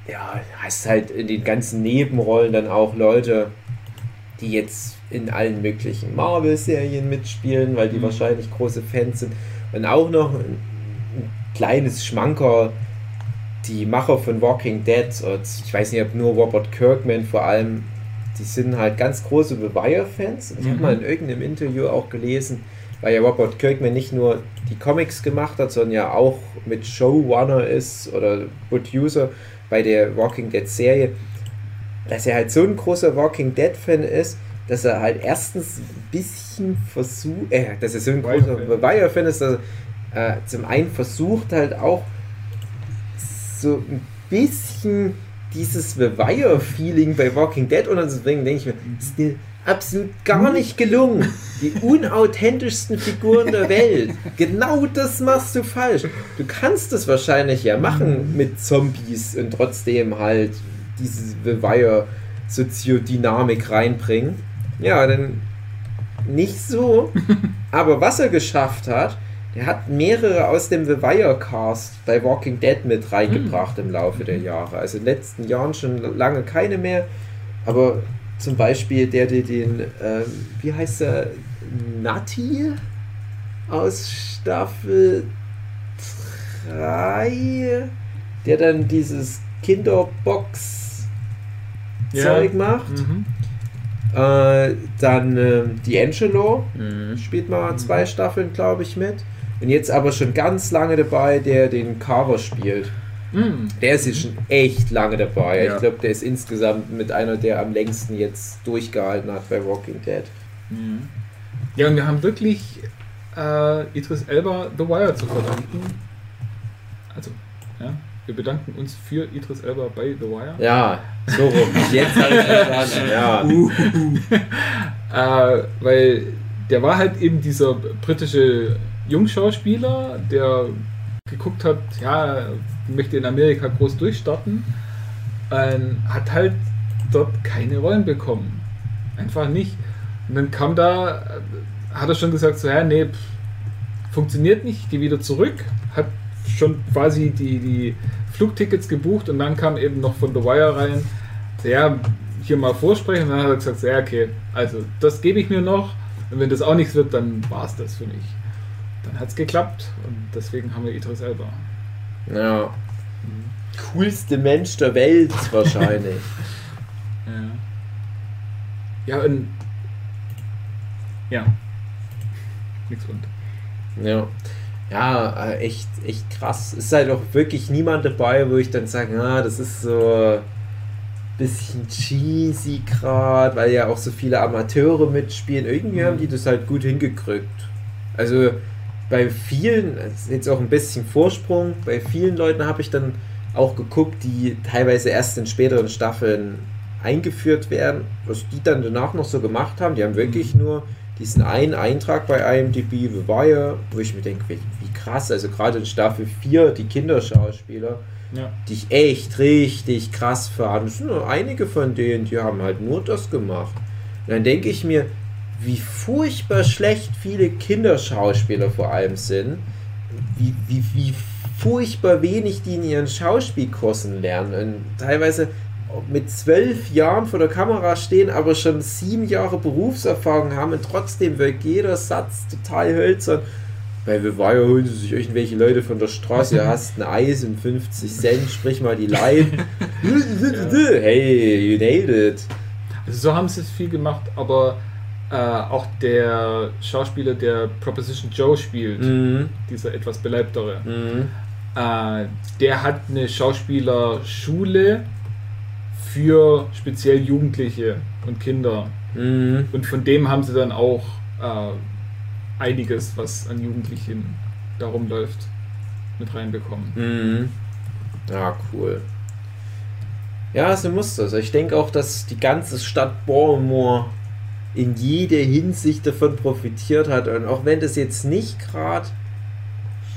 Ja, hast halt in den ganzen Nebenrollen dann auch Leute, die jetzt in allen möglichen Marvel-Serien mitspielen, weil die
Mhm.
wahrscheinlich große Fans sind. Und auch noch ein, ein kleines Schmanker, die Macher von Walking Dead, und ich weiß nicht, ob nur Robert Kirkman vor allem, die sind halt ganz große The Wire-Fans. Ich habe
Mhm.
mal in irgendeinem Interview auch gelesen, weil ja Robert Kirkman nicht nur die Comics gemacht hat, sondern ja auch mit Showrunner ist oder Producer bei der Walking Dead Serie, dass er halt so ein großer Walking Dead Fan ist, dass er halt erstens ein bisschen versucht, äh, dass er so ein großer
Wire-Fan.
Wire Fan ist, dass er äh, zum einen versucht halt auch so ein bisschen dieses The Wire Feeling bei Walking Dead unterzubringen, denke ich mir, ist dir absolut gar nicht gelungen. Die unauthentischsten Figuren der Welt. Genau das machst du falsch. Du kannst es wahrscheinlich ja machen mit Zombies und trotzdem halt diese The Wire Soziodynamik reinbringen. Ja, dann nicht so. Aber was er geschafft hat, er hat mehrere aus dem The Wire Cast bei Walking Dead mit reingebracht im Laufe der Jahre. Also in den letzten Jahren schon lange keine mehr. Aber zum Beispiel der, der den, ähm, wie heißt er, Nati aus Staffel 3, der dann dieses Kinderbox Zeug macht.
Mhm.
Äh, dann ähm, D'Angelo
Mhm.
spielt mal zwei Staffeln, glaube ich, mit. Und jetzt aber schon ganz lange dabei, der den Carver spielt.
Mm.
Der ist jetzt schon echt lange dabei.
Ja.
Ich glaube, der ist insgesamt mit einer, der am längsten jetzt durchgehalten hat bei Walking Dead.
Mhm. Ja, und wir haben wirklich äh, Idris Elba The Wire zu verdanken. Also, ja, wir bedanken uns für Idris Elba bei The Wire.
Ja, so rum. Jetzt habe ich verstanden. Ja.
Äh, weil der war halt eben dieser britische Jungschauspieler, der geguckt hat, ja, möchte in Amerika groß durchstarten, ähm, hat halt dort keine Rollen bekommen. Einfach nicht. Und dann kam da, äh, hat er schon gesagt, so, ja, nee, pff, funktioniert nicht, ich gehe wieder zurück, hat schon quasi die, die Flugtickets gebucht und dann kam eben noch von The Wire rein, so, ja, hier mal vorsprechen und dann hat er gesagt, so, ja, okay, also das gebe ich mir noch und wenn das auch nichts wird, dann war es das für mich. Dann hat es geklappt und deswegen haben wir Idris Elba.
ja. Coolste Mensch der Welt wahrscheinlich.
Ja. Ja, und ja. Nix und.
Ja. Ja, äh, echt, echt krass. Es ist halt auch wirklich niemand dabei, wo ich dann sage, ah, das ist so ein bisschen cheesy gerade, weil ja auch so viele Amateure mitspielen. Irgendwie haben die das halt gut hingekriegt. Also bei vielen, jetzt auch ein bisschen Vorsprung, bei vielen Leuten habe ich dann auch geguckt, die teilweise erst in späteren Staffeln eingeführt werden, was die dann danach noch so gemacht haben. Die haben wirklich nur diesen einen Eintrag bei IMDb, The Wire, wo ich mir denke, wie, wie krass, also gerade in Staffel 4, die Kinderschauspieler,
Ja.
die ich echt richtig krass fand. Es sind nur einige von denen, die haben halt nur das gemacht. Und dann denke ich mir, wie furchtbar schlecht viele Kinderschauspieler vor allem sind, wie, wie, wie furchtbar wenig die in ihren Schauspielkursen lernen. Und teilweise mit zwölf Jahren vor der Kamera stehen, aber schon sieben Jahre Berufserfahrung haben und trotzdem wirkt jeder Satz total hölzern. Bei Wire holen sie sich irgendwelche Leute von der Straße, du hast ein Eis und 50 Cent, sprich mal die Line. Hey, you nailed it.
Also so haben sie es viel gemacht, aber äh, auch der Schauspieler, der Proposition Joe spielt,
Mhm.
dieser etwas beleibtere,
Mhm.
äh, der hat eine Schauspielerschule für speziell Jugendliche und Kinder.
Mhm.
Und von dem haben sie dann auch äh, einiges, was an Jugendlichen darum läuft, mit reinbekommen.
Mhm. Ja, cool. Ja, so muss das. Ich denke auch, dass die ganze Stadt Baltimore in jeder Hinsicht davon profitiert hat. Und auch wenn das jetzt nicht gerade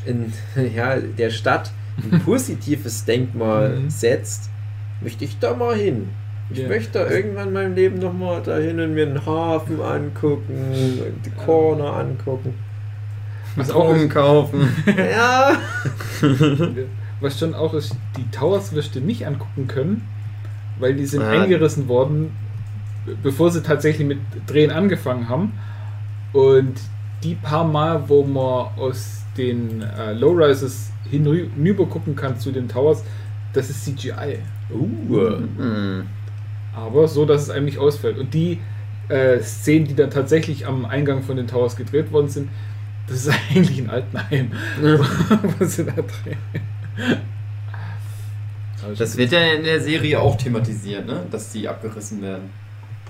in ja, der Stadt ein positives Denkmal
Mhm.
setzt, möchte ich da mal hin. Ich
Ja.
möchte da irgendwann in meinem Leben nochmal dahin und mir einen Hafen angucken, die Corner angucken.
Was auch ist,
kaufen.
Ja.
was schon auch ist, die Towers wirst du nicht angucken können, weil die sind
Ah.
eingerissen worden, bevor sie tatsächlich mit Drehen angefangen haben. Und die paar Mal, wo man aus den äh, Lowrises hinüber gucken kann zu den Towers, das ist CGI.
Uh.
Hm.
Aber so, dass es einem nicht ausfällt. Und die äh, Szenen, die dann tatsächlich am Eingang von den Towers gedreht worden sind, das ist eigentlich ein Altenheim, was sie da drehen.
Das wird ja in der Serie auch thematisiert, ne? Dass die abgerissen werden.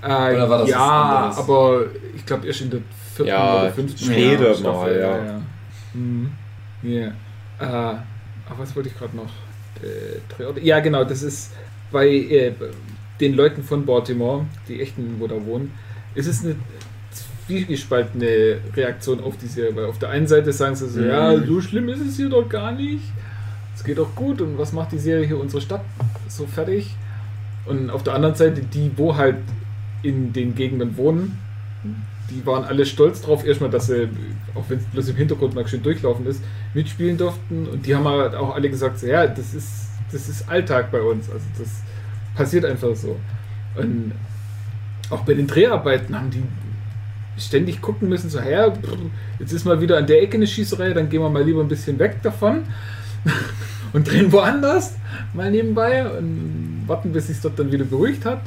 Äh,
Oder war das
ja, aber ich glaube erst in der vierten
Ja,
oder fünften
später
Staffel,
mal, ja.
ja. Mhm. Ja. Äh, aber was wollte ich gerade noch? Äh, ja, genau, das ist bei äh, den Leuten von Baltimore, die echten, wo da wohnen, ist es eine zwiegespaltene Reaktion auf die Serie, weil auf der einen Seite sagen sie so,
Mhm.
ja, so schlimm ist es hier doch gar nicht. Es geht doch gut und was macht die Serie hier unsere Stadt so fertig? Und auf der anderen Seite die, wo halt in den Gegenden wohnen, die waren alle stolz drauf, erstmal, dass sie, auch wenn es bloß im Hintergrund mal schön durchlaufen ist, mitspielen durften. Und die haben halt auch alle gesagt, so, ja, das ist, das ist Alltag bei uns. Also das passiert einfach so. Und auch bei den Dreharbeiten haben die ständig gucken müssen, so, ja, pff, jetzt ist mal wieder an der Ecke eine Schießerei, dann gehen wir mal lieber ein bisschen weg davon und drehen woanders mal nebenbei und warten, bis sich dort dann wieder beruhigt hat.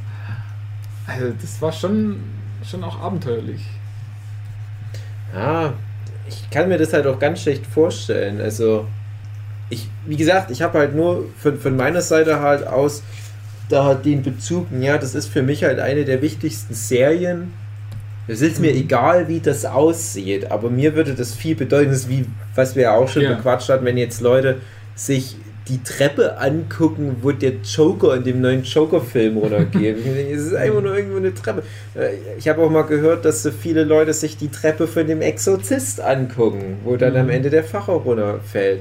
Also das war schon, schon auch abenteuerlich.
Ja, ich kann mir das halt auch ganz schlecht vorstellen. Also, ich, wie gesagt, ich habe halt nur von, von meiner Seite halt aus da halt den Bezug, ja, das ist für mich halt eine der wichtigsten Serien. Es ist mir egal, wie das aussieht, aber mir würde das viel bedeuten, das wie, was wir ja auch schon
Ja.
bequatscht hatten, wenn jetzt Leute sich die Treppe angucken, wo der Joker in dem neuen Joker-Film runtergeht. Es ist einfach nur irgendwo eine Treppe. Äh, Ich habe auch mal gehört, dass so viele Leute sich die Treppe von dem Exorzist angucken, wo dann am
Mhm.
Ende der Facher runterfällt.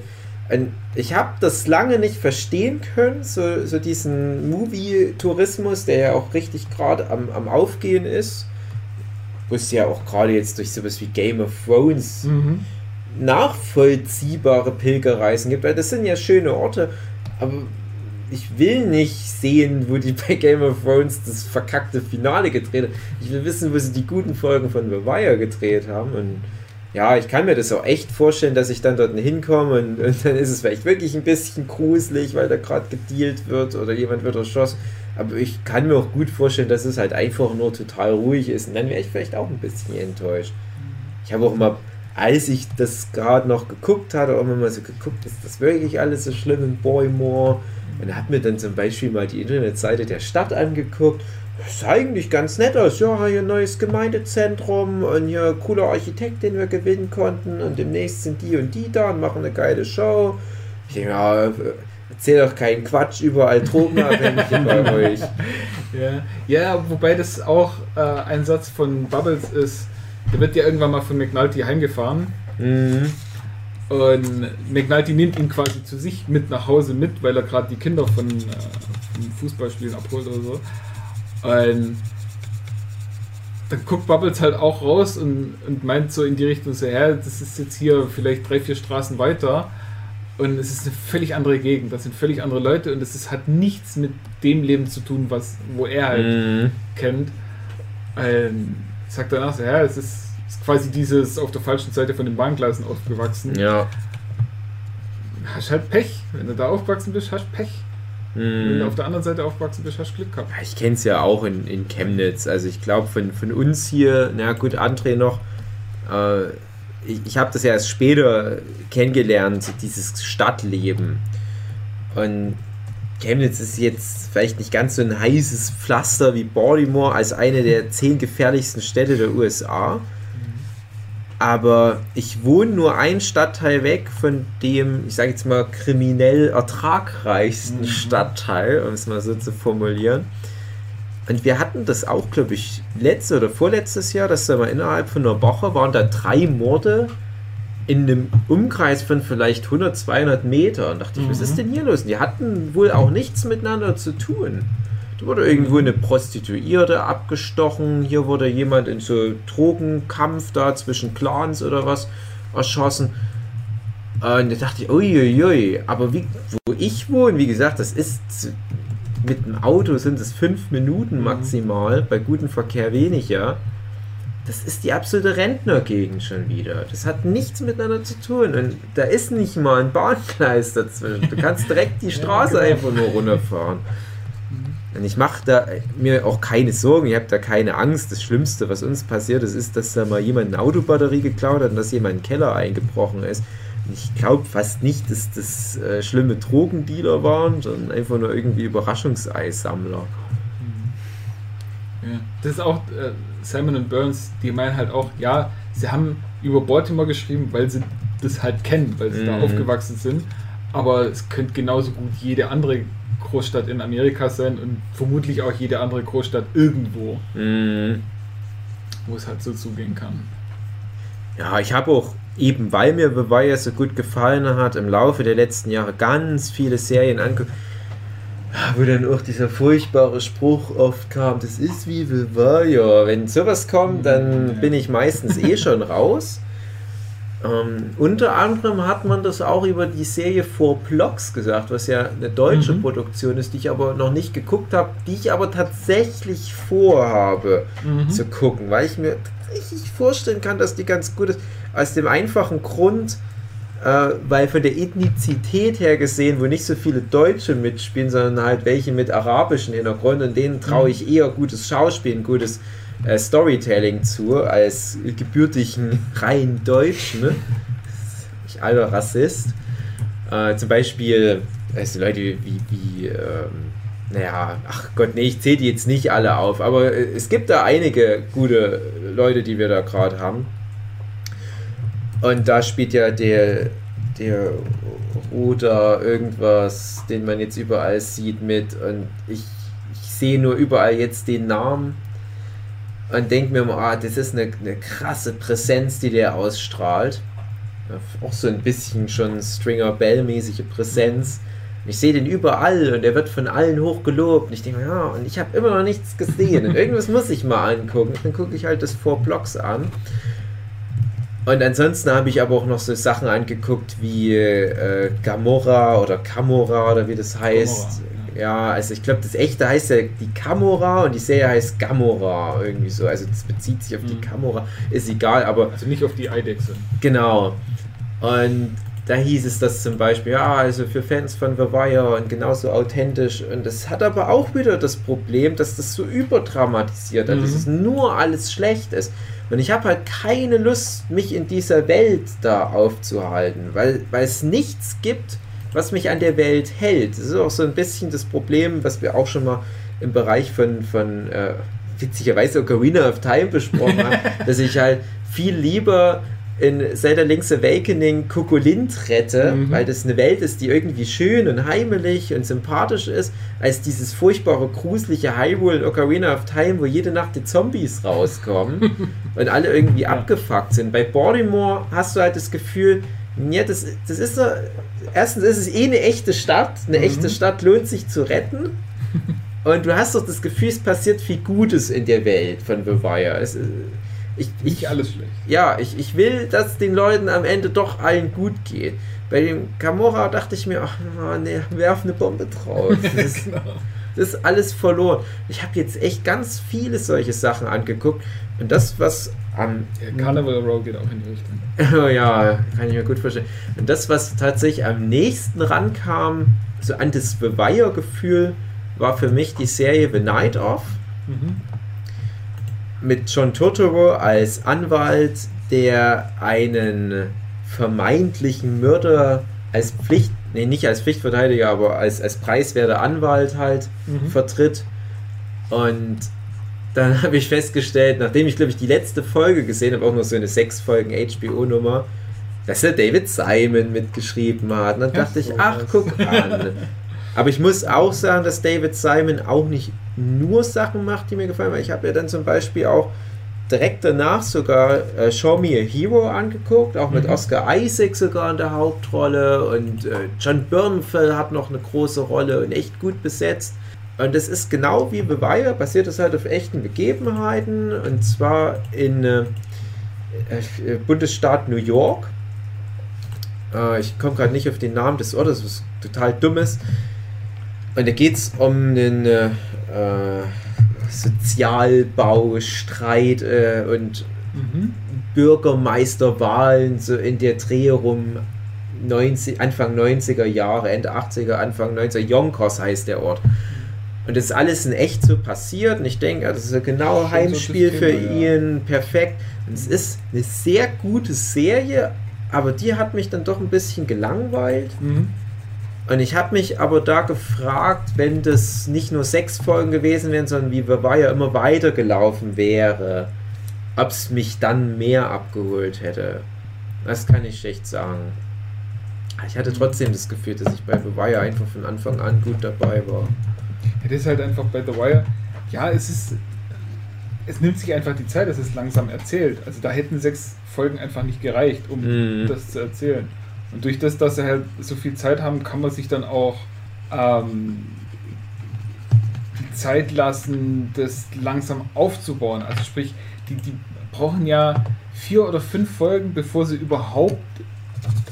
Und ich habe das lange nicht verstehen können, so, so diesen Movie-Tourismus, der ja auch richtig gerade am, am Aufgehen ist, wo es ja auch gerade jetzt durch sowas wie Game of Thrones
Mhm.
Nachvollziehbare Pilgerreisen gibt, weil das sind ja schöne Orte, aber ich will nicht sehen, wo die bei Game of Thrones das verkackte Finale gedreht haben. Ich will wissen, wo sie die guten Folgen von The Wire gedreht haben und ja, ich kann mir das auch echt vorstellen, dass ich dann dort hinkomme und, und dann ist es vielleicht wirklich ein bisschen gruselig, weil da gerade gedealt wird oder jemand wird erschossen. Aber ich kann mir auch gut vorstellen, dass es halt einfach nur total ruhig ist und dann wäre ich vielleicht auch ein bisschen enttäuscht. Ich habe auch mal, als ich das gerade noch geguckt hatte, auch mal so geguckt, ist das wirklich alles so schlimm in Boymore? Und hat mir dann zum Beispiel mal die Internetseite der Stadt angeguckt. Das sah eigentlich ganz nett aus. Ja, hier ein neues Gemeindezentrum und hier cooler Architekt, den wir gewinnen konnten. Und demnächst sind die und die da und machen eine geile Show. Ich denke, ja, erzähl doch keinen Quatsch, überall Drogenabhängige bei euch.
Ja. ja, wobei das auch äh, ein Satz von Bubbles ist. Der wird ja irgendwann mal von McNulty heimgefahren
Mhm.
und McNulty nimmt ihn quasi zu sich mit nach Hause mit, weil er gerade die Kinder von äh, Fußballspielen abholt oder so. Und dann guckt Bubbles halt auch raus und, und meint so in die Richtung so, ja, das ist jetzt hier vielleicht drei, vier Straßen weiter und es ist eine völlig andere Gegend, das sind völlig andere Leute und es hat nichts mit dem Leben zu tun, was, wo er halt
Mhm.
kennt. Ähm, sagt danach so, ja, es ist, ist quasi dieses auf der falschen Seite von den Bahngleisen aufgewachsen.
Ja.
Hast halt Pech. Wenn du da aufgewachsen bist, hast Pech. Wenn du auf der anderen Seite aufgewachsen bist, hast Glück gehabt.
Ich kenne es ja auch in, in Chemnitz. Also ich glaube von, von uns hier, na gut, André noch, äh, ich, ich habe das ja erst später kennengelernt, dieses Stadtleben. Und Chemnitz ist jetzt vielleicht nicht ganz so ein heißes Pflaster wie Baltimore als eine der zehn gefährlichsten Städte der USA. Aber ich wohne nur einen Stadtteil weg von dem, ich sage jetzt mal, kriminell ertragreichsten
Mhm.
Stadtteil, um es mal so zu formulieren. Und wir hatten das auch, glaube ich, letztes oder vorletztes Jahr, dass da mal innerhalb von einer Woche waren da drei Morde in einem Umkreis von vielleicht 100, 200 Metern. Da dachte ich, was
Mhm.
ist denn hier los? Die hatten wohl auch nichts miteinander zu tun. Da wurde irgendwo eine Prostituierte abgestochen. Hier wurde jemand in so Drogenkampf da zwischen Clans oder was erschossen. Und da dachte ich, uiuiui. Aber wie, wo ich wohne, wie gesagt, das ist mit dem Auto sind es fünf Minuten
Mhm.
maximal, bei gutem Verkehr weniger. Das ist die absolute Rentnergegend schon wieder. Das hat nichts miteinander zu tun. Und da ist nicht mal ein Bahngleis dazwischen. Du kannst direkt die Straße
genau.
einfach nur runterfahren. Und ich mache da mir auch keine Sorgen, ich habe da keine Angst. Das Schlimmste, was uns passiert ist, ist, dass da mal jemand eine Autobatterie geklaut hat und dass jemand in den Keller eingebrochen ist. Und ich glaube fast nicht, dass das äh, schlimme Drogendealer waren, sondern einfach nur irgendwie Überraschungseissammler.
Ja. Das ist auch äh, Simon und Burns, die meinen halt auch, ja, sie haben über Baltimore geschrieben, weil sie das halt kennen, weil sie da
Mhm.
aufgewachsen sind. Aber es könnte genauso gut jede andere Großstadt in Amerika sein und vermutlich auch jede andere Großstadt irgendwo,
Mhm.
wo es halt so zugehen kann.
Ja, ich habe auch, eben weil mir The Wire so gut gefallen hat, im Laufe der letzten Jahre ganz viele Serien angeguckt, wo dann auch dieser furchtbare Spruch oft kam, das ist wie Wire. Wenn sowas kommt, dann bin ich meistens eh schon raus. Ähm, unter anderem hat man das auch über die Serie Four Blocks gesagt, was ja eine deutsche
Mhm.
Produktion ist, die ich aber noch nicht geguckt habe, die ich aber tatsächlich vorhabe
Mhm.
zu gucken, weil ich mir tatsächlich vorstellen kann, dass die ganz gut ist. Aus dem einfachen Grund, äh, weil von der Ethnizität her gesehen, wo nicht so viele Deutsche mitspielen, sondern halt welche mit arabischen Hintergrund und denen traue ich eher gutes Schauspiel, ein gutes äh, Storytelling zu, als gebürtigen rein Deutschen. Ne? Ich alter Rassist. Äh, zum Beispiel, also Leute wie, wie ähm, naja, ach Gott, nee, ich zähle die jetzt nicht alle auf, aber äh, es gibt da einige gute Leute, die wir da gerade haben. Und da spielt ja der, der Ruder irgendwas, den man jetzt überall sieht mit und ich, ich sehe nur überall jetzt den Namen und denke mir mal, ah, das ist eine, eine krasse Präsenz, die der ausstrahlt. Auch so ein bisschen schon Stringer Bell-mäßige Präsenz. Und ich sehe den überall und er wird von allen hoch gelobt. Und ich denke mir, ja, und ich habe immer noch nichts gesehen. Und irgendwas muss ich mal angucken. Dann gucke ich halt das Four Blocks an. Und ansonsten habe ich aber auch noch so Sachen angeguckt wie äh, Gamora oder Kamora oder wie das heißt. ja. also ich glaube, das echte heißt ja die Kamora und die Serie heißt Gamora irgendwie so. Also das bezieht sich auf die
Mhm.
Kamora, ist egal, aber
Also nicht auf die Eidechse.
Genau. Und da hieß es das zum Beispiel, ja, also für Fans von The Wire und genauso authentisch. Und das hat aber auch wieder das Problem, dass das so überdramatisiert, mhm. dass es nur alles schlecht ist. Und ich habe halt keine Lust, mich in dieser Welt da aufzuhalten, weil, weil es nichts gibt, was mich an der Welt hält. Das ist auch so ein bisschen das Problem, was wir auch schon mal im Bereich von, von äh, witzigerweise Ocarina of Time besprochen haben, dass ich halt viel lieber in Zelda Link's Awakening Kokolint rette,
Mhm.
weil das eine Welt ist, die irgendwie schön und heimelig und sympathisch ist, als dieses furchtbare, gruselige Hyrule in Ocarina of Time, wo jede Nacht die Zombies rauskommen und alle irgendwie
Ja.
abgefuckt sind. Bei Baltimore hast du halt das Gefühl, ja, das, das ist so, erstens ist es eh eine echte Stadt, eine
Mhm.
echte Stadt lohnt sich zu retten. Und du hast doch das Gefühl, es passiert viel Gutes in der Welt von The Wire. Es, ich, ich,
Nicht alles schlecht.
ja, ich, ich will, dass den Leuten am Ende doch allen gut geht. Bei dem Gamora dachte ich mir, ach nee, werf eine Bombe drauf. Das ist,
genau.
das ist alles verloren. Ich habe jetzt echt ganz viele solche Sachen angeguckt. Und das, was am.
Ja, Carnival Row geht auch in die Richtung.
Oh ja, kann ich mir gut vorstellen. Und das, was tatsächlich am nächsten rankam, so an das The Wire-Gefühl, war für mich die Serie The Night Of
Mhm.
Mit John Turturro als Anwalt, der einen vermeintlichen Mörder als Pflicht, nee, nicht als Pflichtverteidiger, aber als, als preiswerter Anwalt halt
Mhm.
vertritt. Und dann habe ich festgestellt, nachdem ich glaube ich die letzte Folge gesehen habe, auch noch so eine sechs Folgen HBO-Nummer, dass der David Simon mitgeschrieben hat. Und dann dachte ich, ach, guck an. Aber ich muss auch sagen, dass David Simon auch nicht nur Sachen macht, die mir gefallen. Weil ich habe ja dann zum Beispiel auch direkt danach sogar äh, Show Me a Hero angeguckt, auch mit
Mhm.
Oscar Isaac sogar in der Hauptrolle und äh, John Bernthal hat noch eine große Rolle und echt gut besetzt. Und das ist genau wie The Wire, basiert es halt auf echten Begebenheiten und zwar in äh, äh, Bundesstaat New York. Äh, ich komme gerade nicht auf den Namen des Ortes, was total dumm ist. Und da geht es um einen äh, äh, Sozialbaustreit äh, und
Mhm.
Bürgermeisterwahlen so in der Dreh rum 90, Anfang 90er Jahre, Ende 80er, Anfang 90er. Yonkers heißt der Ort. Und das ist alles in echt so passiert. Und ich denke, das ist ein genau
Schon so
Heimspiel
das
für
Thema, ja.
ihn. Perfekt. Und es ist eine sehr gute Serie, aber die hat mich dann doch ein bisschen gelangweilt.
Mhm.
Und ich habe mich aber da gefragt, wenn das nicht nur sechs Folgen gewesen wären, sondern wie The Wire immer weitergelaufen wäre, ob es mich dann mehr abgeholt hätte. Das kann ich schlecht sagen. Ich hatte trotzdem das Gefühl, dass ich bei The Wire einfach von Anfang an gut dabei war.
Ja, das ist halt einfach bei The Wire. Ja, es ist. Es nimmt sich einfach die Zeit, es ist langsam erzählt. Also da hätten sechs Folgen einfach nicht gereicht, um
Mhm.
das zu erzählen. Und durch das, dass sie halt so viel Zeit haben, kann man sich dann auch ähm, die Zeit lassen, das langsam aufzubauen. Also sprich, die, die brauchen ja vier oder fünf Folgen, bevor sie überhaupt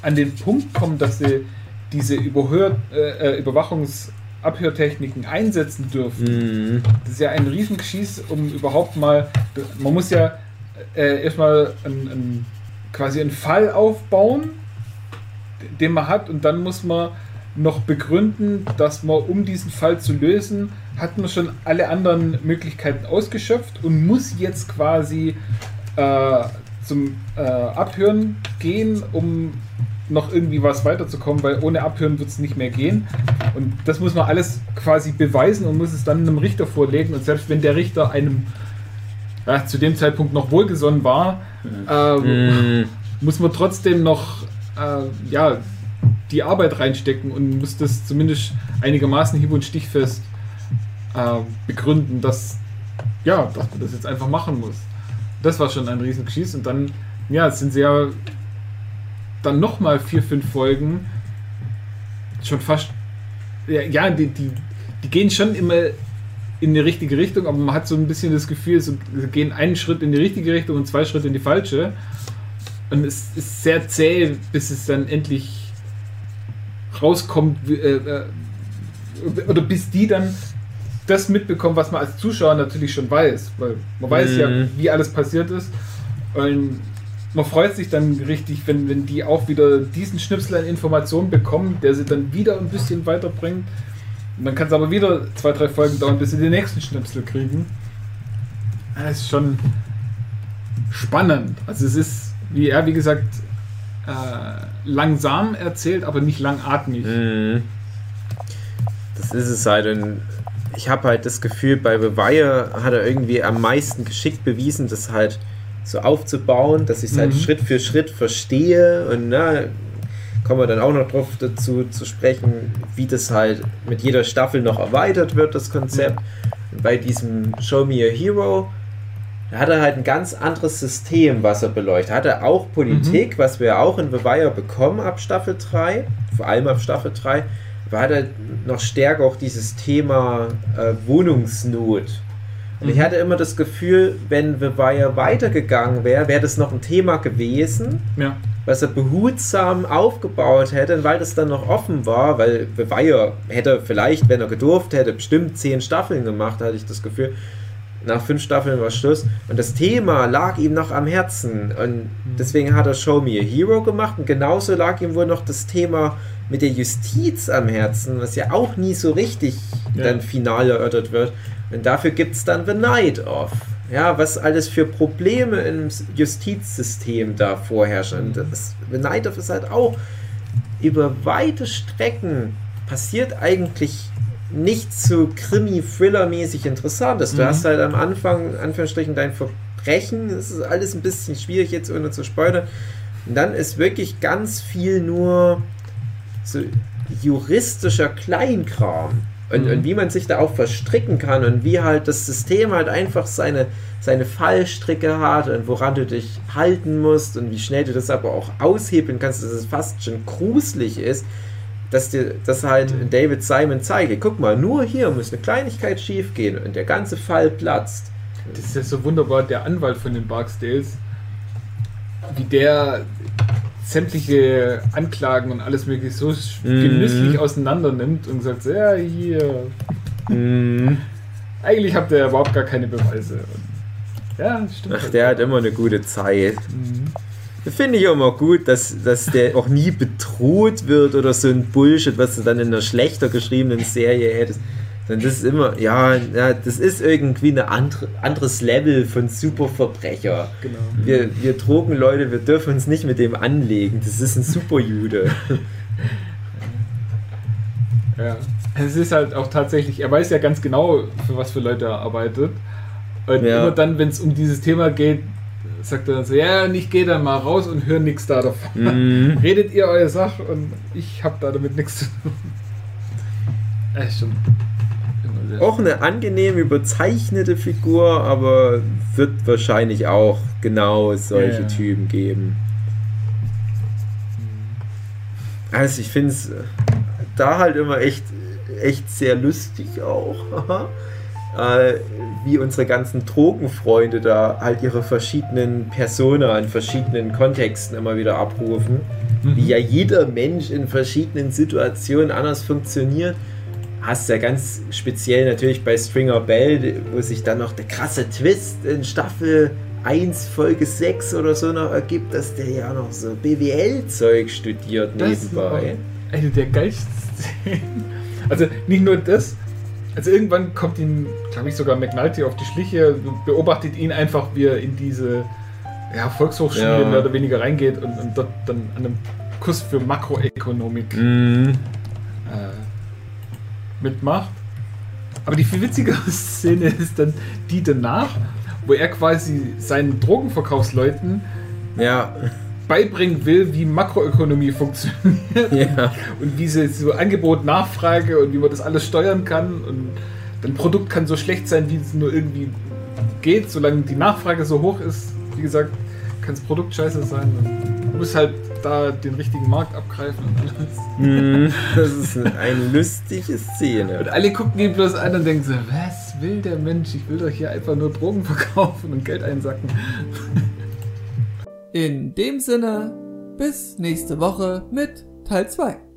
an den Punkt kommen, dass sie diese Überhör, äh, äh, Überwachungsabhörtechniken einsetzen dürfen.
Mhm.
Das ist ja ein Riesengeschieß, um überhaupt mal. Man muss ja äh, erstmal ein, ein, quasi einen Fall aufbauen, den man hat, und dann muss man noch begründen, dass man, um diesen Fall zu lösen, hat man schon alle anderen Möglichkeiten ausgeschöpft und muss jetzt quasi äh, zum äh, Abhören gehen, um noch irgendwie was weiterzukommen, weil ohne Abhören wird es nicht mehr gehen. Und das muss man alles quasi beweisen und muss es dann einem Richter vorlegen. Und selbst wenn der Richter einem ja, zu dem Zeitpunkt noch wohlgesonnen war, ähm,
Mm,
muss man trotzdem noch äh, ja, die Arbeit reinstecken und muss das zumindest einigermaßen hieb- und stichfest äh, begründen, dass, ja, dass man das jetzt einfach machen muss. Das war schon ein Riesengeschiss und dann, ja, sind sehr dann nochmal vier, fünf Folgen schon fast, ja, ja die, die, die gehen schon immer in die richtige Richtung, aber man hat so ein bisschen das Gefühl, sie gehen einen Schritt in die richtige Richtung und zwei Schritte in die falsche. Und es ist sehr zäh, bis es dann endlich rauskommt, äh, äh, oder bis die dann das mitbekommen, was man als Zuschauer natürlich schon weiß. Weil man weiß ja,
Mhm.
wie alles passiert ist. Und man freut sich dann richtig, wenn, wenn die auch wieder diesen Schnipsel an Informationen bekommen, der sie dann wieder ein bisschen weiterbringt. Und dann kann es aber wieder zwei, drei Folgen dauern, bis sie den nächsten Schnipsel kriegen. Das ist schon spannend. Also es ist, wie er, wie gesagt, äh, langsam erzählt, aber nicht langatmig.
mm. Das ist es halt. Und ich habe halt das Gefühl, bei The Wire hat er irgendwie am meisten geschickt bewiesen, das halt so aufzubauen, dass ich es halt
Mhm.
Schritt für Schritt verstehe. Und na, kommen wir dann auch noch drauf dazu zu sprechen, wie das halt mit jeder Staffel noch erweitert wird, das Konzept. Und bei diesem Show Me a Hero hat er halt ein ganz anderes System, was er beleuchtet. Hat er auch Politik, was wir auch in The Wire bekommen ab Staffel 3, vor allem ab Staffel 3, aber hat er noch stärker auch dieses Thema äh, Wohnungsnot. Und ich
Mhm.
hatte immer das Gefühl, wenn The Wire weitergegangen wäre, wäre das noch ein Thema gewesen,
Ja.
was er behutsam aufgebaut hätte, weil das dann noch offen war, weil The Wire hätte vielleicht, wenn er gedurft hätte, bestimmt zehn Staffeln gemacht, hatte ich das Gefühl. Nach fünf Staffeln war Schluss. Und das Thema lag ihm noch am Herzen. Und deswegen hat er Show Me a Hero gemacht. Und genauso lag ihm wohl noch das Thema mit der Justiz am Herzen, was ja auch nie so richtig
Ja.
dann final erörtert wird. Und dafür gibt es dann The Night Off. Ja, was alles für Probleme im Justizsystem da vorherrschen. Und das, The Night Off ist halt auch über weite Strecken passiert eigentlich nichts so Krimi-Thriller-mäßig Interessantes. Du
Mhm.
hast halt am Anfang, Anführungsstrichen, dein Verbrechen. Das ist alles ein bisschen schwierig jetzt, ohne zu spoilern. Und dann ist wirklich ganz viel nur so juristischer Kleinkram. Und,
Mhm.
und wie man sich da auch verstricken kann und wie halt das System halt einfach seine, seine Fallstricke hat und woran du dich halten musst und wie schnell du das aber auch aushebeln kannst, dass es fast schon gruselig ist, dass dir das halt. David Simon zeige. Guck mal, nur hier muss eine Kleinigkeit schief gehen und der ganze Fall platzt.
Das ist ja so wunderbar, der Anwalt von den Barksdales, wie der sämtliche Anklagen und alles mögliche so
Mhm.
genüsslich auseinander nimmt und sagt, ja, hier, eigentlich habt ihr überhaupt gar keine Beweise. Und, ja, stimmt.
Ach, der hat immer eine gute Zeit.
Mhm.
Finde ich immer gut, dass, dass der auch nie bedroht wird oder so ein Bullshit, was du dann in einer schlechter geschriebenen Serie hättest. Sondern das ist immer, ja, ja das ist irgendwie ein andre, anderes Level von Superverbrecher.
Genau.
Wir, wir Drogenleute, wir dürfen uns nicht mit dem anlegen. Das ist ein Superjude.
Ja. Es ist halt auch tatsächlich, er weiß ja ganz genau, für was für Leute er arbeitet. Und
Ja.
immer dann, wenn es um dieses Thema geht, sagt er dann so, ja, und ich gehe dann mal raus und höre nichts da davon.
Mhm.
Redet ihr eure Sache und ich habe da damit nichts zu tun. Ist schon
Auch eine angenehm überzeichnete Figur, aber wird wahrscheinlich auch genau solche
Ja, ja.
Typen geben. Also ich finde es da halt immer echt, echt sehr lustig auch. äh, wie unsere ganzen Drogenfreunde da halt ihre verschiedenen Persona in verschiedenen Kontexten immer wieder abrufen. Wie ja jeder Mensch in verschiedenen Situationen anders funktioniert. Hast ja ganz speziell natürlich bei Stringer Bell, wo sich dann noch der krasse Twist in Staffel 1, Folge 6 oder so noch ergibt, dass der ja noch so BWL-Zeug studiert
Das
nebenbei.
Eine der geilsten Szenen. Also nicht nur das, also irgendwann kommt ihm, glaube ich, sogar McNulty auf die Schliche, beobachtet ihn einfach, wie er in diese ja, Volkshochschule
Ja.
mehr oder weniger reingeht und, und dort dann an einem Kurs für Makroökonomik
Mhm.
äh, mitmacht. Aber die viel witzigere Szene ist dann die danach, wo er quasi seinen Drogenverkaufsleuten
Ja,
beibringen will, wie Makroökonomie funktioniert
ja.
und wie sie so Angebot, Nachfrage und wie man das alles steuern kann. Und ein Produkt kann so schlecht sein, wie es nur irgendwie geht, solange die Nachfrage so hoch ist. Wie gesagt, kann das Produkt scheiße sein. Du musst halt da den richtigen Markt abgreifen und alles.
Mhm. Das ist eine lustige Szene.
Und alle gucken ihn bloß an und denken so, was will der Mensch? Ich will doch hier einfach nur Drogen verkaufen und Geld einsacken.
In dem Sinne, bis nächste Woche mit Teil 2.